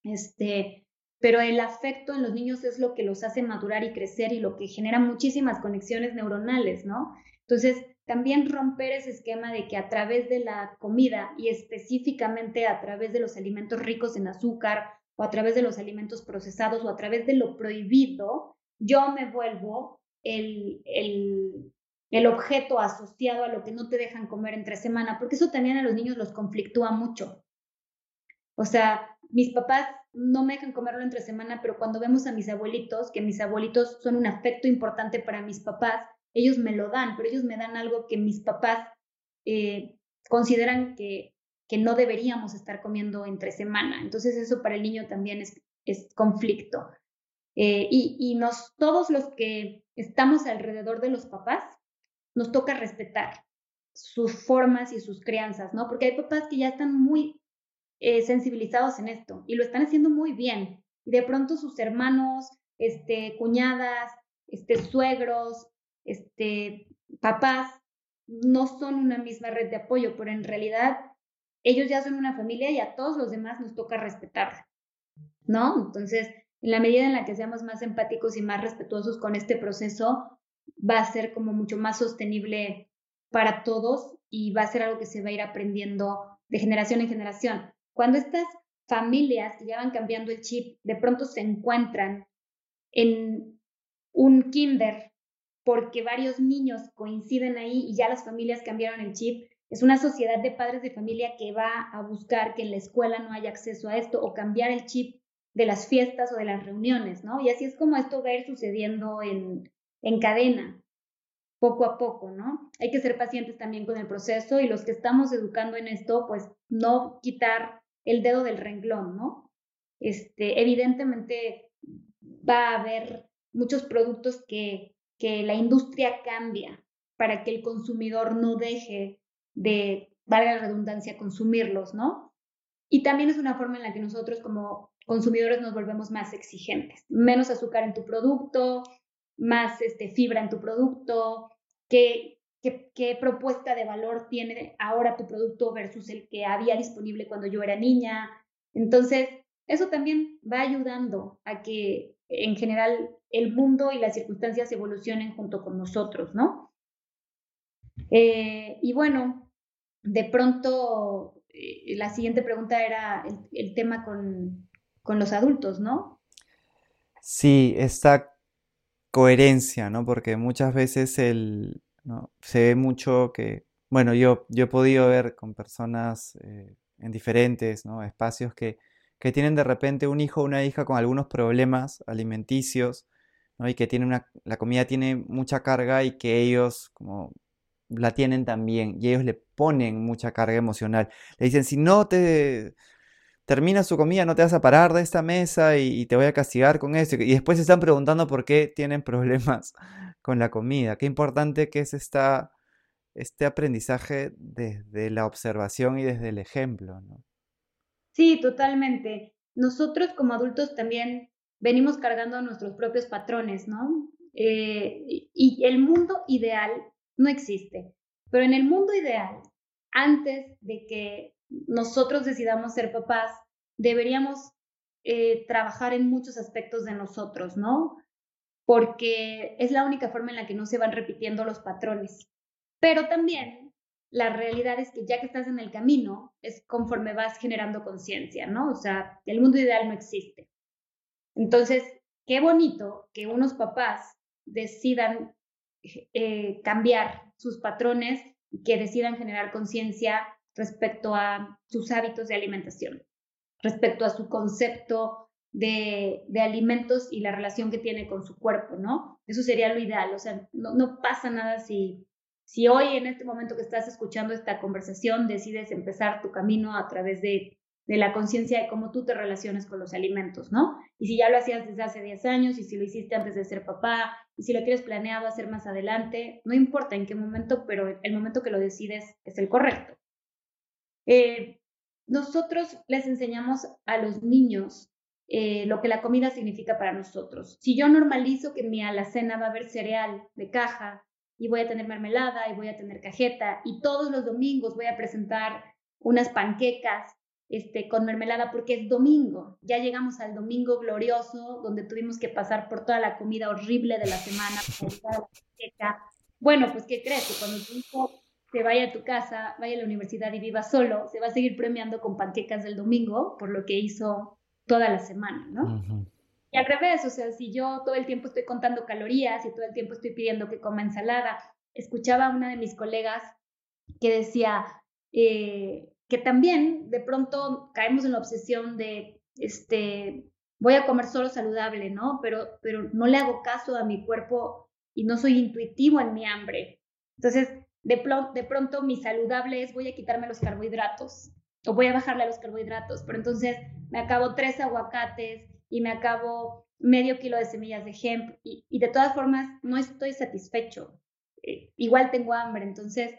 S2: Este, pero el afecto en los niños es lo que los hace madurar y crecer y lo que genera muchísimas conexiones neuronales, ¿no? Entonces, también romper ese esquema de que a través de la comida y específicamente a través de los alimentos ricos en azúcar o a través de los alimentos procesados o a través de lo prohibido, yo me vuelvo el, el, el objeto asociado a lo que no te dejan comer entre semana, porque eso también a los niños los conflictúa mucho. O sea, mis papás no me dejan comerlo entre semana, pero cuando vemos a mis abuelitos, que mis abuelitos son un afecto importante para mis papás, ellos me lo dan, pero ellos me dan algo que mis papás eh, consideran que que no deberíamos estar comiendo entre semana. Entonces eso para el niño también es, es conflicto. Eh, y, nos, todos los que estamos alrededor de los papás, nos toca respetar sus formas y sus crianzas, ¿no? Porque hay papás que ya están muy eh, sensibilizados en esto y lo están haciendo muy bien. Y de pronto sus hermanos, este, cuñadas, este, suegros, este, papás, no son una misma red de apoyo, pero en realidad ellos ya son una familia y a todos los demás nos toca respetar, ¿no? Entonces, en la medida en la que seamos más empáticos y más respetuosos con este proceso, va a ser como mucho más sostenible para todos y va a ser algo que se va a ir aprendiendo de generación en generación. Cuando estas familias que ya van cambiando el chip de pronto se encuentran en un kinder porque varios niños coinciden ahí y ya las familias cambiaron el chip, es una sociedad de padres de familia que va a buscar que en la escuela no haya acceso a esto o cambiar el chip de las fiestas o de las reuniones, ¿no? Y así es como esto va a ir sucediendo en, en cadena, poco a poco, ¿no? Hay que ser pacientes también con el proceso y los que estamos educando en esto, pues no quitar el dedo del renglón, ¿no? Este, evidentemente va a haber muchos productos que, que la industria cambia para que el consumidor no deje de, valga la redundancia, consumirlos, ¿no? Y también es una forma en la que nosotros como consumidores nos volvemos más exigentes. Menos azúcar en tu producto, más este, fibra en tu producto, qué, qué, qué propuesta de valor tiene ahora tu producto versus el que había disponible cuando yo era niña. Entonces, eso también va ayudando a que en general el mundo y las circunstancias evolucionen junto con nosotros, ¿no? Eh, y bueno, de pronto eh, la siguiente pregunta era el, tema con, con, los adultos, ¿no?
S1: Sí, esta coherencia, ¿no? Porque muchas veces el, se ve mucho que, bueno, yo, yo he podido ver con personas eh, en diferentes espacios que, que tienen de repente un hijo o una hija con algunos problemas alimenticios, ¿no? y que tiene una, la comida tiene mucha carga y que ellos como la tienen también y ellos le ponen mucha carga emocional. Le dicen, si no te terminas su comida, no te vas a parar de esta mesa y, te voy a castigar con eso. Y después se están preguntando por qué tienen problemas con la comida. Qué importante que es esta, este aprendizaje desde la observación y desde el ejemplo.
S2: Sí, totalmente. Nosotros como adultos también venimos cargando nuestros propios patrones, ¿no? Eh, y el mundo ideal no existe. Pero en el mundo ideal, antes de que nosotros decidamos ser papás, deberíamos eh, trabajar en muchos aspectos de nosotros, ¿no? Porque es la única forma en la que no se van repitiendo los patrones. Pero también la realidad es que ya que estás en el camino, es conforme vas generando conciencia, ¿no? O sea, el mundo ideal no existe. Entonces, qué bonito que unos papás decidan eh, cambiar sus patrones y que decidan generar conciencia respecto a sus hábitos de alimentación, respecto a su concepto de, alimentos y la relación que tiene con su cuerpo, ¿no? Eso sería lo ideal, o sea, no, pasa nada si, si hoy en este momento que estás escuchando esta conversación decides empezar tu camino a través de de la conciencia de cómo tú te relacionas con los alimentos, ¿no? Y si ya lo hacías desde hace 10 años, y si lo hiciste antes de ser papá, si lo tienes planeado hacer más adelante, no importa en qué momento, pero el momento que lo decides es el correcto. Eh, nosotros les enseñamos a los niños eh, lo que la comida significa para nosotros. Si yo normalizo que en mi alacena va a haber cereal de caja y voy a tener mermelada y voy a tener cajeta y todos los domingos voy a presentar unas panquecas este, con mermelada porque es domingo. Ya llegamos al domingo glorioso donde tuvimos que pasar por toda la comida horrible de la semana. bueno, pues ¿qué crees? Que cuando tu hijo se vaya a tu casa, vaya a la universidad y viva solo, se va a seguir premiando con panquecas del domingo por lo que hizo toda la semana, ¿no? Y al revés, o sea, si yo todo el tiempo estoy contando calorías y todo el tiempo estoy pidiendo que coma ensalada, escuchaba a una de mis colegas que decía eh, que también de pronto caemos en la obsesión de, este, voy a comer solo saludable, ¿no? Pero, pero no le hago caso a mi cuerpo y no soy intuitivo en mi hambre. Entonces, de, de pronto mi saludable es voy a quitarme los carbohidratos o voy a bajarle a los carbohidratos, pero entonces me acabo tres aguacates y me acabo medio kilo de semillas de hemp y, de todas formas no estoy satisfecho. Eh, igual tengo hambre, entonces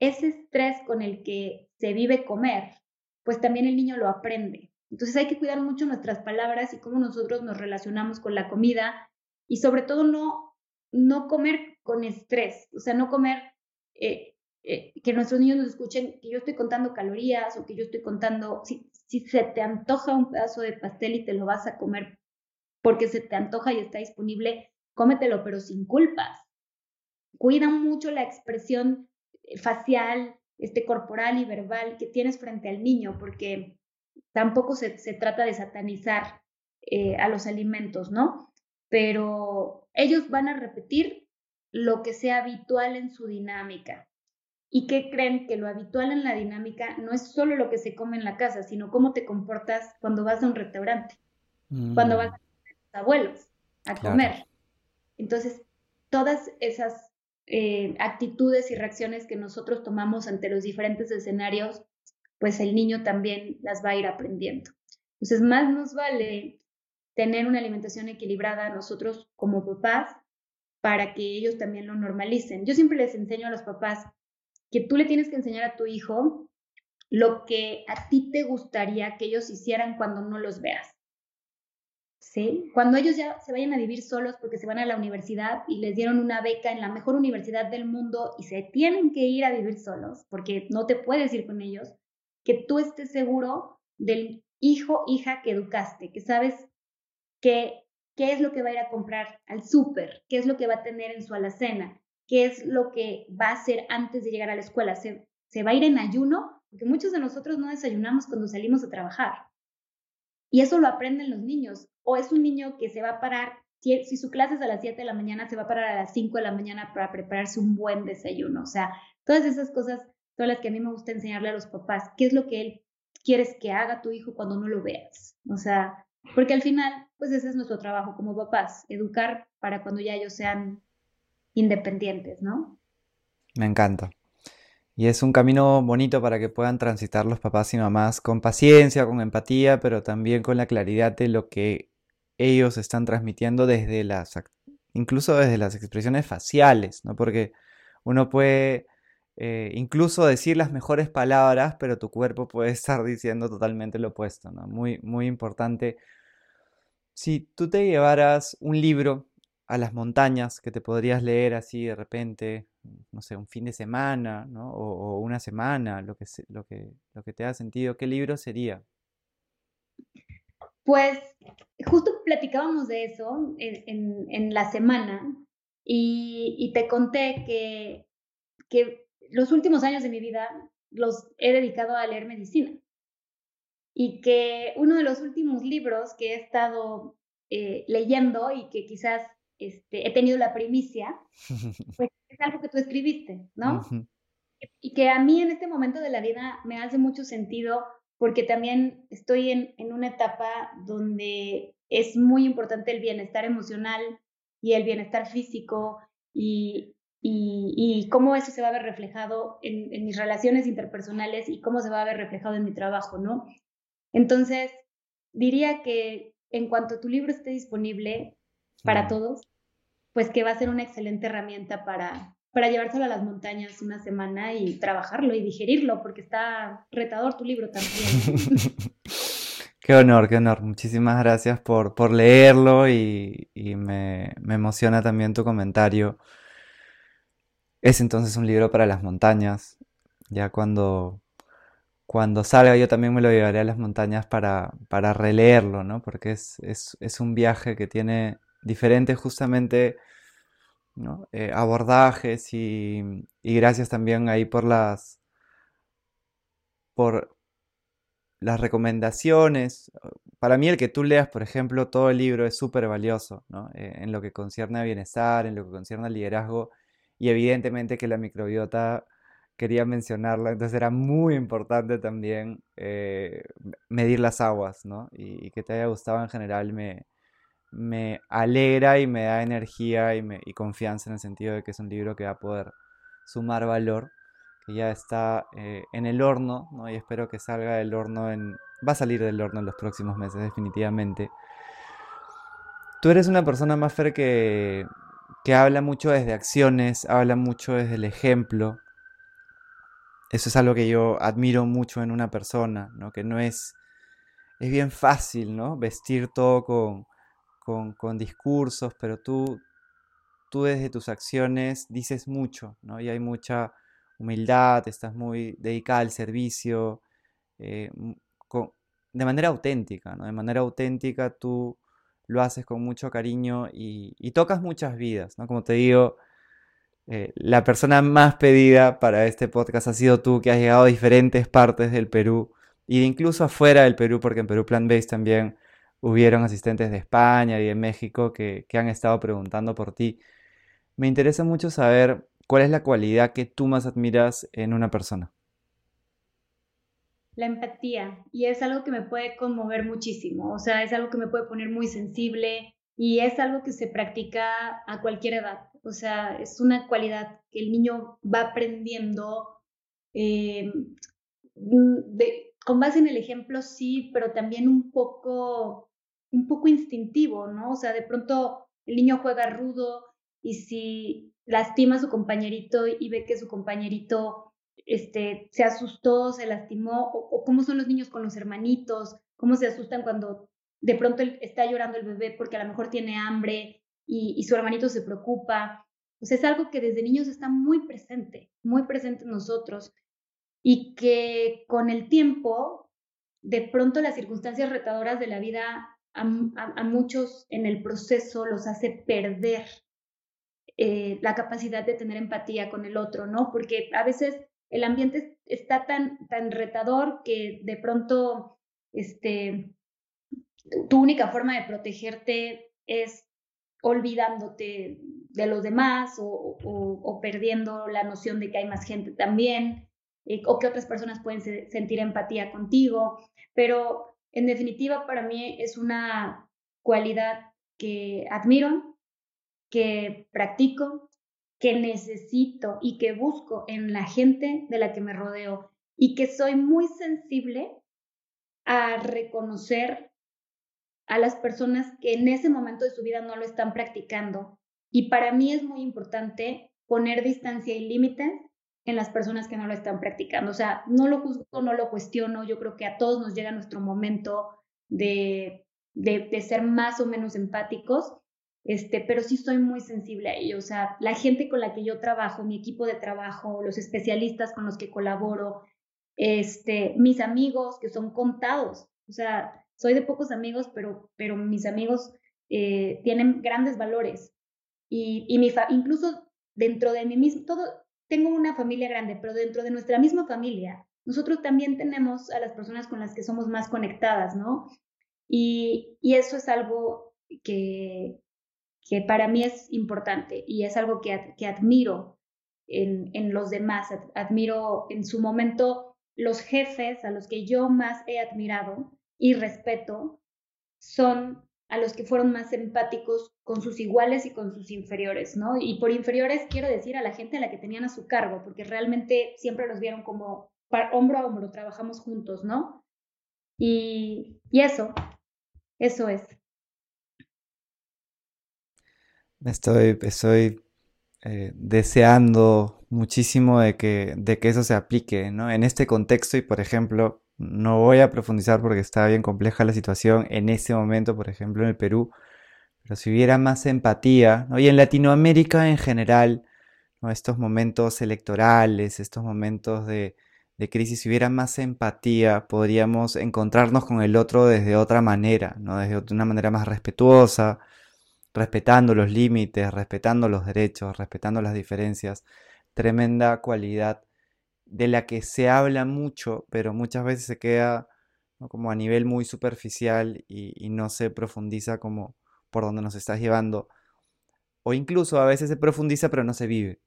S2: ese estrés con el que se vive comer, pues también el niño lo aprende. Entonces hay que cuidar mucho nuestras palabras y cómo nosotros nos relacionamos con la comida y sobre todo no, no comer con estrés, o sea, no comer eh, eh, que nuestros niños nos escuchen que yo estoy contando calorías o que yo estoy contando, si, si se te antoja un pedazo de pastel y te lo vas a comer porque se te antoja y está disponible, cómetelo, pero sin culpas. Cuida mucho la expresión facial, este corporal y verbal que tienes frente al niño, porque tampoco se, se trata de satanizar eh, a los alimentos, ¿no? Pero ellos van a repetir lo que sea habitual en su dinámica y que creen que lo habitual en la dinámica no es solo lo que se come en la casa, sino cómo te comportas cuando vas a un restaurante, cuando vas mm. a tus abuelos a comer. Entonces, todas esas eh, actitudes y reacciones que nosotros tomamos ante los diferentes escenarios, pues el niño también las va a ir aprendiendo. Entonces, más nos vale tener una alimentación equilibrada nosotros como papás para que ellos también lo normalicen. Yo siempre les enseño a los papás que tú le tienes que enseñar a tu hijo lo que a ti te gustaría que ellos hicieran cuando no los veas. ¿Sí? Cuando ellos ya se vayan a vivir solos porque se van a la universidad y les dieron una beca en la mejor universidad del mundo y se tienen que ir a vivir solos porque no te puedes ir con ellos, que tú estés seguro del hijo, hija que educaste, que sabes que, qué es lo que va a ir a comprar al súper, qué es lo que va a tener en su alacena, qué es lo que va a hacer antes de llegar a la escuela. ¿Se, se va a ir en ayuno? Porque muchos de nosotros no desayunamos cuando salimos a trabajar. Y eso lo aprenden los niños. O es un niño que se va a parar, si, su clase es a las 7 de la mañana, se va a parar a las 5 de la mañana para prepararse un buen desayuno. O sea, todas esas cosas son las que a mí me gusta enseñarle a los papás. ¿Qué es lo que él quieres que haga tu hijo cuando no lo veas? O sea, porque al final, pues ese es nuestro trabajo como papás, educar para cuando ya ellos sean independientes, ¿no?
S1: Me encanta. Y es un camino bonito para que puedan transitar los papás y mamás con paciencia, con empatía, pero también con la claridad de lo que ellos están transmitiendo desde las, incluso desde las expresiones faciales, ¿no? Porque uno puede eh, incluso decir las mejores palabras, pero tu cuerpo puede estar diciendo totalmente lo opuesto, ¿no? Muy, muy importante. Si tú te llevaras un libro a las montañas que te podrías leer así de repente, no sé, un fin de semana, ¿no? O, una semana, lo que, lo, que, lo que te ha sentido, ¿qué libro sería?
S2: Pues justo platicábamos de eso en, en, la semana y, y, te conté que, que los últimos años de mi vida los he dedicado a leer medicina y que uno de los últimos libros que he estado eh, leyendo y que quizás este, he tenido la primicia, pues es algo que tú escribiste, ¿no? Y que a mí en este momento de la vida me hace mucho sentido porque también estoy en, en una etapa donde es muy importante el bienestar emocional y el bienestar físico y, y, y, cómo eso se va a ver reflejado en, en, mis relaciones interpersonales y cómo se va a ver reflejado en mi trabajo, ¿no? Entonces, diría que en cuanto tu libro esté disponible, para todos, pues que va a ser una excelente herramienta para, para llevárselo a las montañas una semana y trabajarlo y digerirlo, porque está retador tu libro también.
S1: qué honor, qué honor. Muchísimas gracias por, por leerlo y, me, me, emociona también tu comentario. Es entonces un libro para las montañas. Ya cuando, cuando salga yo también me lo llevaré a las montañas para, para releerlo, ¿no? Porque es, es, es un viaje que tiene diferentes justamente eh, abordajes y, gracias también ahí por las, por las recomendaciones. Para mí el que tú leas, por ejemplo, todo el libro es súper valioso eh, en lo que concierne a bienestar, en lo que concierne al liderazgo y evidentemente que la microbiota quería mencionarla, entonces era muy importante también eh, medir las aguas, ¿no? Y, y, que te haya gustado en general me, me alegra y me da energía y, confianza en el sentido de que es un libro que va a poder sumar valor, que ya está eh, en el horno, ¿no? y espero que salga del horno en... va a salir del horno en los próximos meses definitivamente. Tú eres una persona más que, que habla mucho desde acciones, habla mucho desde el ejemplo. Eso es algo que yo admiro mucho en una persona, ¿no? que no es... Es bien fácil, ¿no? Vestir todo con, con, discursos, pero tú, tú desde tus acciones dices mucho, ¿no? Y hay mucha humildad, estás muy dedicada al servicio, eh, de manera auténtica, ¿no? De manera auténtica tú lo haces con mucho cariño y, tocas muchas vidas, ¿no? Como te digo, eh, la persona más pedida para este podcast ha sido tú, que has llegado a diferentes partes del Perú y incluso afuera del Perú, porque en Perú Plan Base también hubieron asistentes de España y de México que, han estado preguntando por ti. Me interesa mucho saber cuál es la cualidad que tú más admiras en una persona.
S2: La empatía, y es algo que me puede conmover muchísimo, o sea, es algo que me puede poner muy sensible y es algo que se practica a cualquier edad, o sea, es una cualidad que el niño va aprendiendo eh, con base en el ejemplo, sí, pero también un poco un poco instintivo, ¿no? O sea, de pronto el niño juega rudo y si lastima a su compañerito y ve que su compañerito este, se asustó, se lastimó, o, cómo son los niños con los hermanitos, cómo se asustan cuando de pronto está llorando el bebé porque a lo mejor tiene hambre y, su hermanito se preocupa. Pues es algo que desde niños está muy presente, muy presente en nosotros y que con el tiempo, de pronto las circunstancias retadoras de la vida a, muchos en el proceso los hace perder eh, la capacidad de tener empatía con el otro, ¿no? Porque a veces el ambiente está tan, tan retador que de pronto este, tu única forma de protegerte es olvidándote de los demás o, o, perdiendo la noción de que hay más gente también eh, o que otras personas pueden sentir empatía contigo, pero en definitiva, para mí es una cualidad que admiro, que practico, que necesito y que busco en la gente de la que me rodeo y que soy muy sensible a reconocer a las personas que en ese momento de su vida no lo están practicando. Y para mí es muy importante poner distancia y límites en las personas que no lo están practicando. O sea, no lo juzgo, no lo cuestiono. Yo creo que a todos nos llega nuestro momento de, de, ser más o menos empáticos, este, pero sí estoy muy sensible a ello. O sea, la gente con la que yo trabajo, mi equipo de trabajo, los especialistas con los que colaboro, este, mis amigos que son contados. O sea, soy de pocos amigos, pero, pero mis amigos eh, tienen grandes valores. Y, y mi incluso dentro de mí mismo, todo, tengo una familia grande, pero dentro de nuestra misma familia, nosotros también tenemos a las personas con las que somos más conectadas, ¿no? Y, y eso es algo que, que para mí es importante y es algo que, que admiro en, en los demás. Admiro en su momento los jefes a los que yo más he admirado y respeto son a los que fueron más empáticos con sus iguales y con sus inferiores, ¿no? Y por inferiores quiero decir a la gente a la que tenían a su cargo, porque realmente siempre los vieron como hombro a hombro, trabajamos juntos, ¿no? Y, y eso, eso es.
S1: Estoy, estoy eh, deseando muchísimo de que, de que eso se aplique, ¿no? En este contexto y, por ejemplo, no voy a profundizar porque está bien compleja la situación en ese momento, por ejemplo, en el Perú, pero si hubiera más empatía, y en Latinoamérica en general, estos momentos electorales, estos momentos de, crisis, si hubiera más empatía, podríamos encontrarnos con el otro desde otra manera, desde una manera más respetuosa, respetando los límites, respetando los derechos, respetando las diferencias. Tremenda cualidad de la que se habla mucho, pero muchas veces se queda como a nivel muy superficial y, no se profundiza como por donde nos estás llevando. O incluso a veces se profundiza pero no se vive.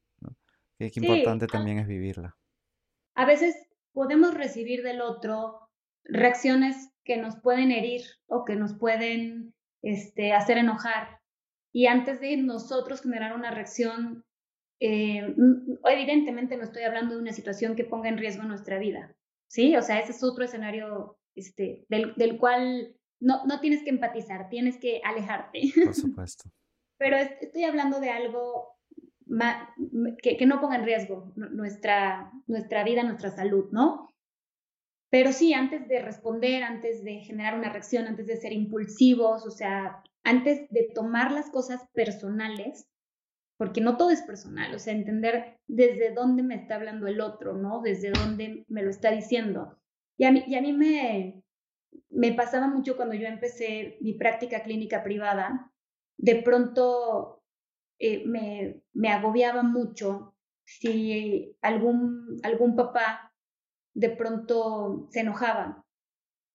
S1: Que importante también es vivirla.
S2: A veces podemos recibir del otro reacciones que nos pueden herir o que nos pueden este, hacer enojar. Y antes de nosotros generar una reacción eh, evidentemente no estoy hablando de una situación que ponga en riesgo nuestra vida, ¿sí? O sea, ese es otro escenario este, del, del cual no, no tienes que empatizar, tienes que alejarte.
S1: Por supuesto.
S2: Pero estoy hablando de algo que, que, no ponga en riesgo nuestra, nuestra vida, nuestra salud, ¿no? Pero sí, antes de responder, antes de generar una reacción, antes de ser impulsivos, o sea, antes de tomar las cosas personales, porque no todo es personal, o sea, entender desde dónde me está hablando el otro, ¿no? Desde dónde me lo está diciendo. Y a mí, y a mí me, me pasaba mucho cuando yo empecé mi práctica clínica privada, de pronto eh, me, me agobiaba mucho si algún, algún papá de pronto se enojaba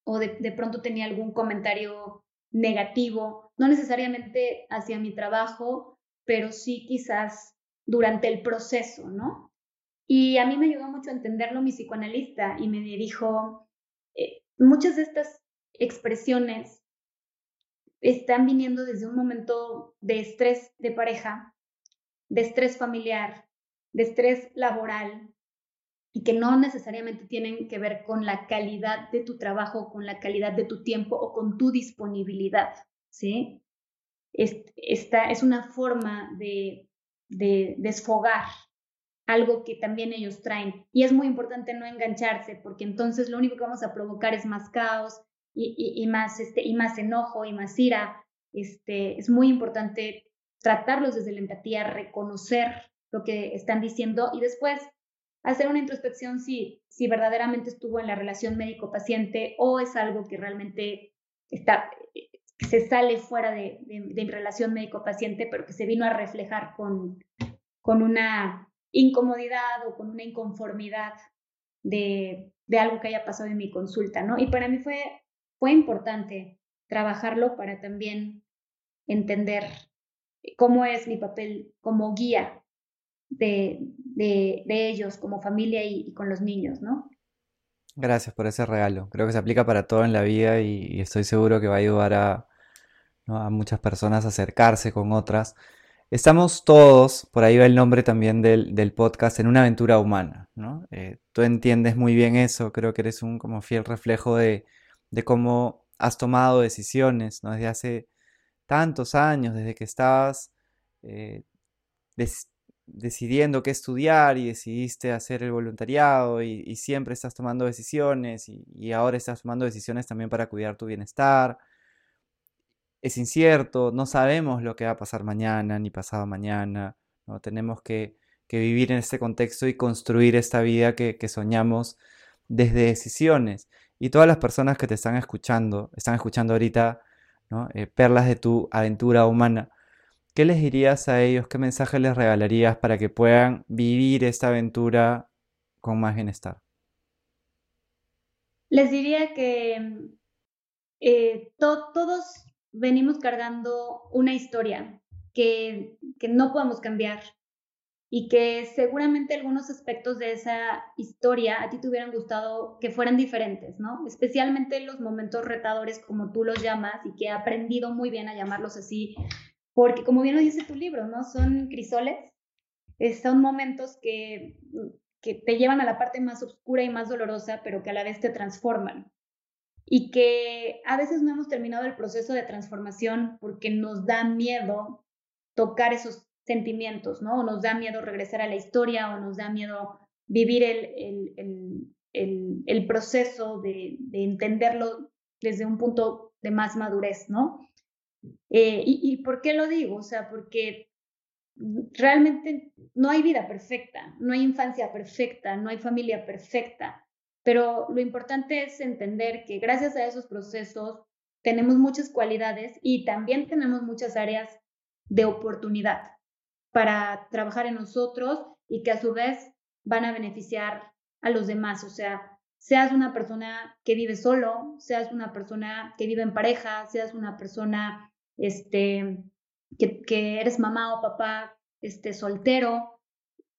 S2: o de, de pronto tenía algún comentario negativo, no necesariamente hacia mi trabajo, pero sí quizás durante el proceso, ¿no? Y a mí me ayudó mucho a entenderlo mi psicoanalista y me dijo, eh, muchas de estas expresiones están viniendo desde un momento de estrés de pareja, de estrés familiar, de estrés laboral, y que no necesariamente tienen que ver con la calidad de tu trabajo, con la calidad de tu tiempo o con tu disponibilidad, ¿sí? Esta es una forma de, desfogar algo que también ellos traen. Y es muy importante no engancharse, porque entonces lo único que vamos a provocar es más caos y, más, este, y más enojo y más ira. Este, es muy importante tratarlos desde la empatía, reconocer lo que están diciendo y después hacer una introspección si, si verdaderamente estuvo en la relación médico-paciente o es algo que realmente está, se sale fuera de, de, relación médico-paciente, pero que se vino a reflejar con, con una incomodidad o con una inconformidad de, de, algo que haya pasado en mi consulta, ¿no? Y para mí fue, fue importante trabajarlo para también entender cómo es mi papel como guía de, de, ellos, como familia y, con los niños, ¿no?
S1: Gracias por ese regalo. Creo que se aplica para todo en la vida y, estoy seguro que va a ayudar a, muchas personas a acercarse con otras. Estamos todos, por ahí va el nombre también del, del podcast, en una aventura humana. ¿no? Eh, tú entiendes muy bien eso, creo que eres un como fiel reflejo de, de cómo has tomado decisiones ¿no? desde hace tantos años, desde que estabas eh, decidiendo qué estudiar y decidiste hacer el voluntariado y, siempre estás tomando decisiones y, ahora estás tomando decisiones también para cuidar tu bienestar. Es incierto, no sabemos lo que va a pasar mañana ni pasado mañana, ¿no? tenemos que, vivir en este contexto y construir esta vida que, soñamos desde decisiones. Y todas las personas que te están escuchando, están escuchando ahorita eh, perlas de tu aventura humana, ¿Qué les dirías a ellos? ¿Qué mensaje les regalarías para que puedan vivir esta aventura con más bienestar?
S2: Les diría que eh, todos venimos cargando una historia que, no podemos cambiar y que seguramente algunos aspectos de esa historia a ti te hubieran gustado que fueran diferentes, ¿no? Especialmente los momentos retadores como tú los llamas y que he aprendido muy bien a llamarlos así porque como bien lo dice tu libro, ¿no? Son crisoles, son momentos que, que te llevan a la parte más oscura y más dolorosa, pero que a la vez te transforman. Y que a veces no hemos terminado el proceso de transformación porque nos da miedo tocar esos sentimientos, ¿no? O nos da miedo regresar a la historia o nos da miedo vivir el, el, proceso de, entenderlo desde un punto de más madurez, ¿no? Eh, y, ¿Y por qué lo digo? O sea, porque realmente no hay vida perfecta, no hay infancia perfecta, no hay familia perfecta, pero lo importante es entender que gracias a esos procesos tenemos muchas cualidades y también tenemos muchas áreas de oportunidad para trabajar en nosotros y que a su vez van a beneficiar a los demás. O sea, seas una persona que vive solo, seas una persona que vive en pareja, seas una persona este, que, eres mamá o papá este, soltero,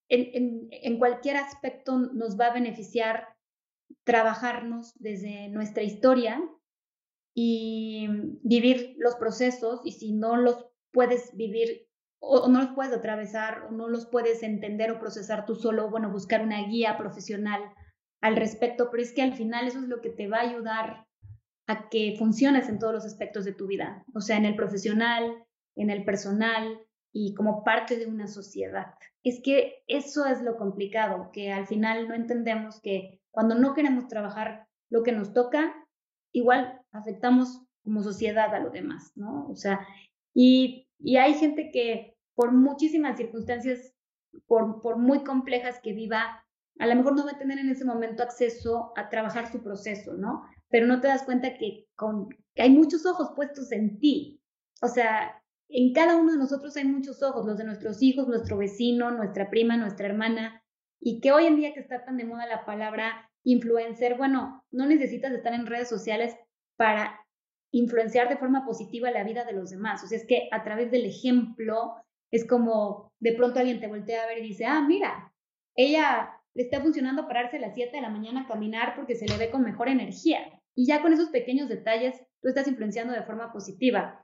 S2: en, en, cualquier aspecto nos va a beneficiar trabajarnos desde nuestra historia y vivir los procesos y si no los puedes vivir o, no los puedes atravesar o no los puedes entender o procesar tú solo, bueno, buscar una guía profesional al respecto, pero es que al final eso es lo que te va a ayudar a que funciones en todos los aspectos de tu vida, o sea, en el profesional, en el personal y como parte de una sociedad. Es que eso es lo complicado, que al final no entendemos que cuando no queremos trabajar lo que nos toca, igual afectamos como sociedad a lo demás, ¿no? O sea, y, y hay gente que por muchísimas circunstancias, por, por muy complejas que viva, a lo mejor no va a tener en ese momento acceso a trabajar su proceso, ¿no? Pero no te das cuenta que, con, que hay muchos ojos puestos en ti. O sea, en cada uno de nosotros hay muchos ojos, los de nuestros hijos, nuestro vecino, nuestra prima, nuestra hermana, y que hoy en día que está tan de moda la palabra influencer, bueno, no necesitas estar en redes sociales para influenciar de forma positiva la vida de los demás. O sea, es que a través del ejemplo es como de pronto alguien te voltea a ver y dice, ah, mira, ella le está funcionando pararse a las 7 de la mañana a caminar porque se le ve con mejor energía. Y ya con esos pequeños detalles tú estás influenciando de forma positiva.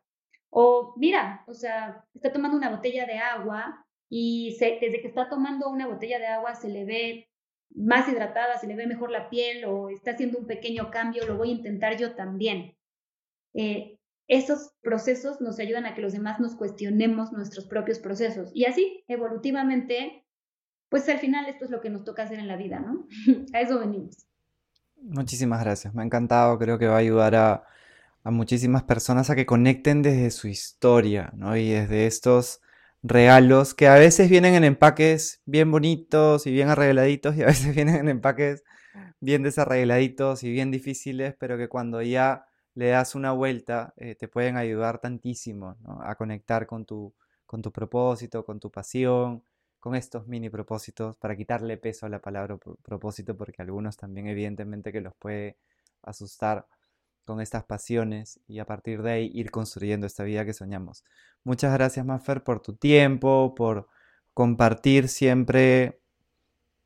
S2: O mira, o sea, está tomando una botella de agua y desde que está tomando una botella de agua se le ve más hidratada, se le ve mejor la piel o está haciendo un pequeño cambio, lo voy a intentar yo también. Eh, esos procesos nos ayudan a que los demás nos cuestionemos nuestros propios procesos. Y así, evolutivamente, pues al final esto es lo que nos toca hacer en la vida, ¿no? a eso venimos.
S1: Muchísimas gracias, me ha encantado, creo que va a ayudar a, muchísimas personas a que conecten desde su historia, ¿no? Y desde estos regalos que a veces vienen en empaques bien bonitos y bien arregladitos y a veces vienen en empaques bien desarregladitos y bien difíciles, pero que cuando ya le das una vuelta eh, te pueden ayudar tantísimo a conectar con tu, con tu propósito, con tu pasión, con estos mini propósitos, para quitarle peso a la palabra propósito, porque algunos también evidentemente que los puede asustar con estas pasiones y a partir de ahí ir construyendo esta vida que soñamos. Muchas gracias, Maffer, por tu tiempo, por compartir siempre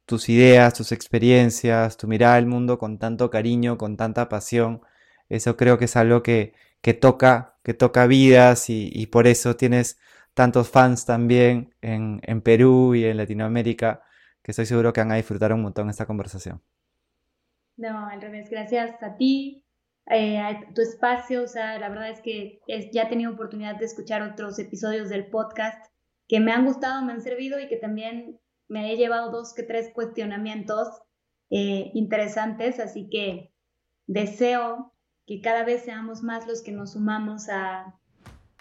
S1: tus ideas, tus experiencias, tu mirada al mundo con tanto cariño, con tanta pasión. Eso creo que es algo que, que toca, que toca vidas y, por eso tienes tantos fans también en, en Perú y en Latinoamérica que estoy seguro que van a disfrutar un montón esta conversación.
S2: No, al revés, gracias a ti, eh, a tu espacio. O sea, la verdad es que ya he tenido oportunidad de escuchar otros episodios del podcast que me han gustado, me han servido y que también me he llevado dos que tres cuestionamientos eh, interesantes. Así que deseo que cada vez seamos más los que nos sumamos a,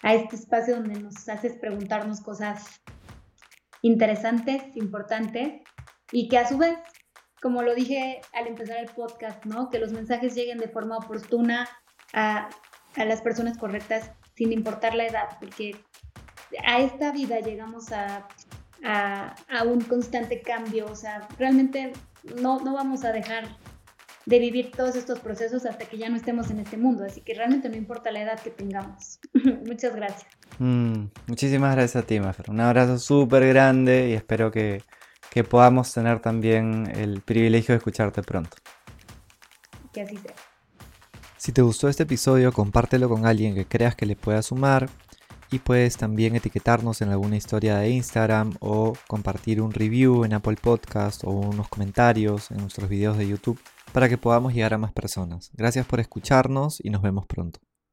S2: a este espacio donde nos haces preguntarnos cosas interesantes, importantes y que a su vez como lo dije al empezar el podcast, ¿no? Que los mensajes lleguen de forma oportuna a, a las personas correctas sin importar la edad, porque a esta vida llegamos a, a, a, un constante cambio, o sea, realmente no, no vamos a dejar de vivir todos estos procesos hasta que ya no estemos en este mundo, así que realmente no importa la edad que tengamos. Muchas gracias.
S1: Mm, muchísimas gracias a ti, Mafer. Un abrazo súper grande y espero que que podamos tener también el privilegio de escucharte pronto.
S2: Que así sea.
S1: Si te gustó este episodio, compártelo con alguien que creas que le pueda sumar y puedes también etiquetarnos en alguna historia de Instagram o compartir un review en Apple Podcast o unos comentarios en nuestros videos de YouTube para que podamos llegar a más personas. Gracias por escucharnos y nos vemos pronto.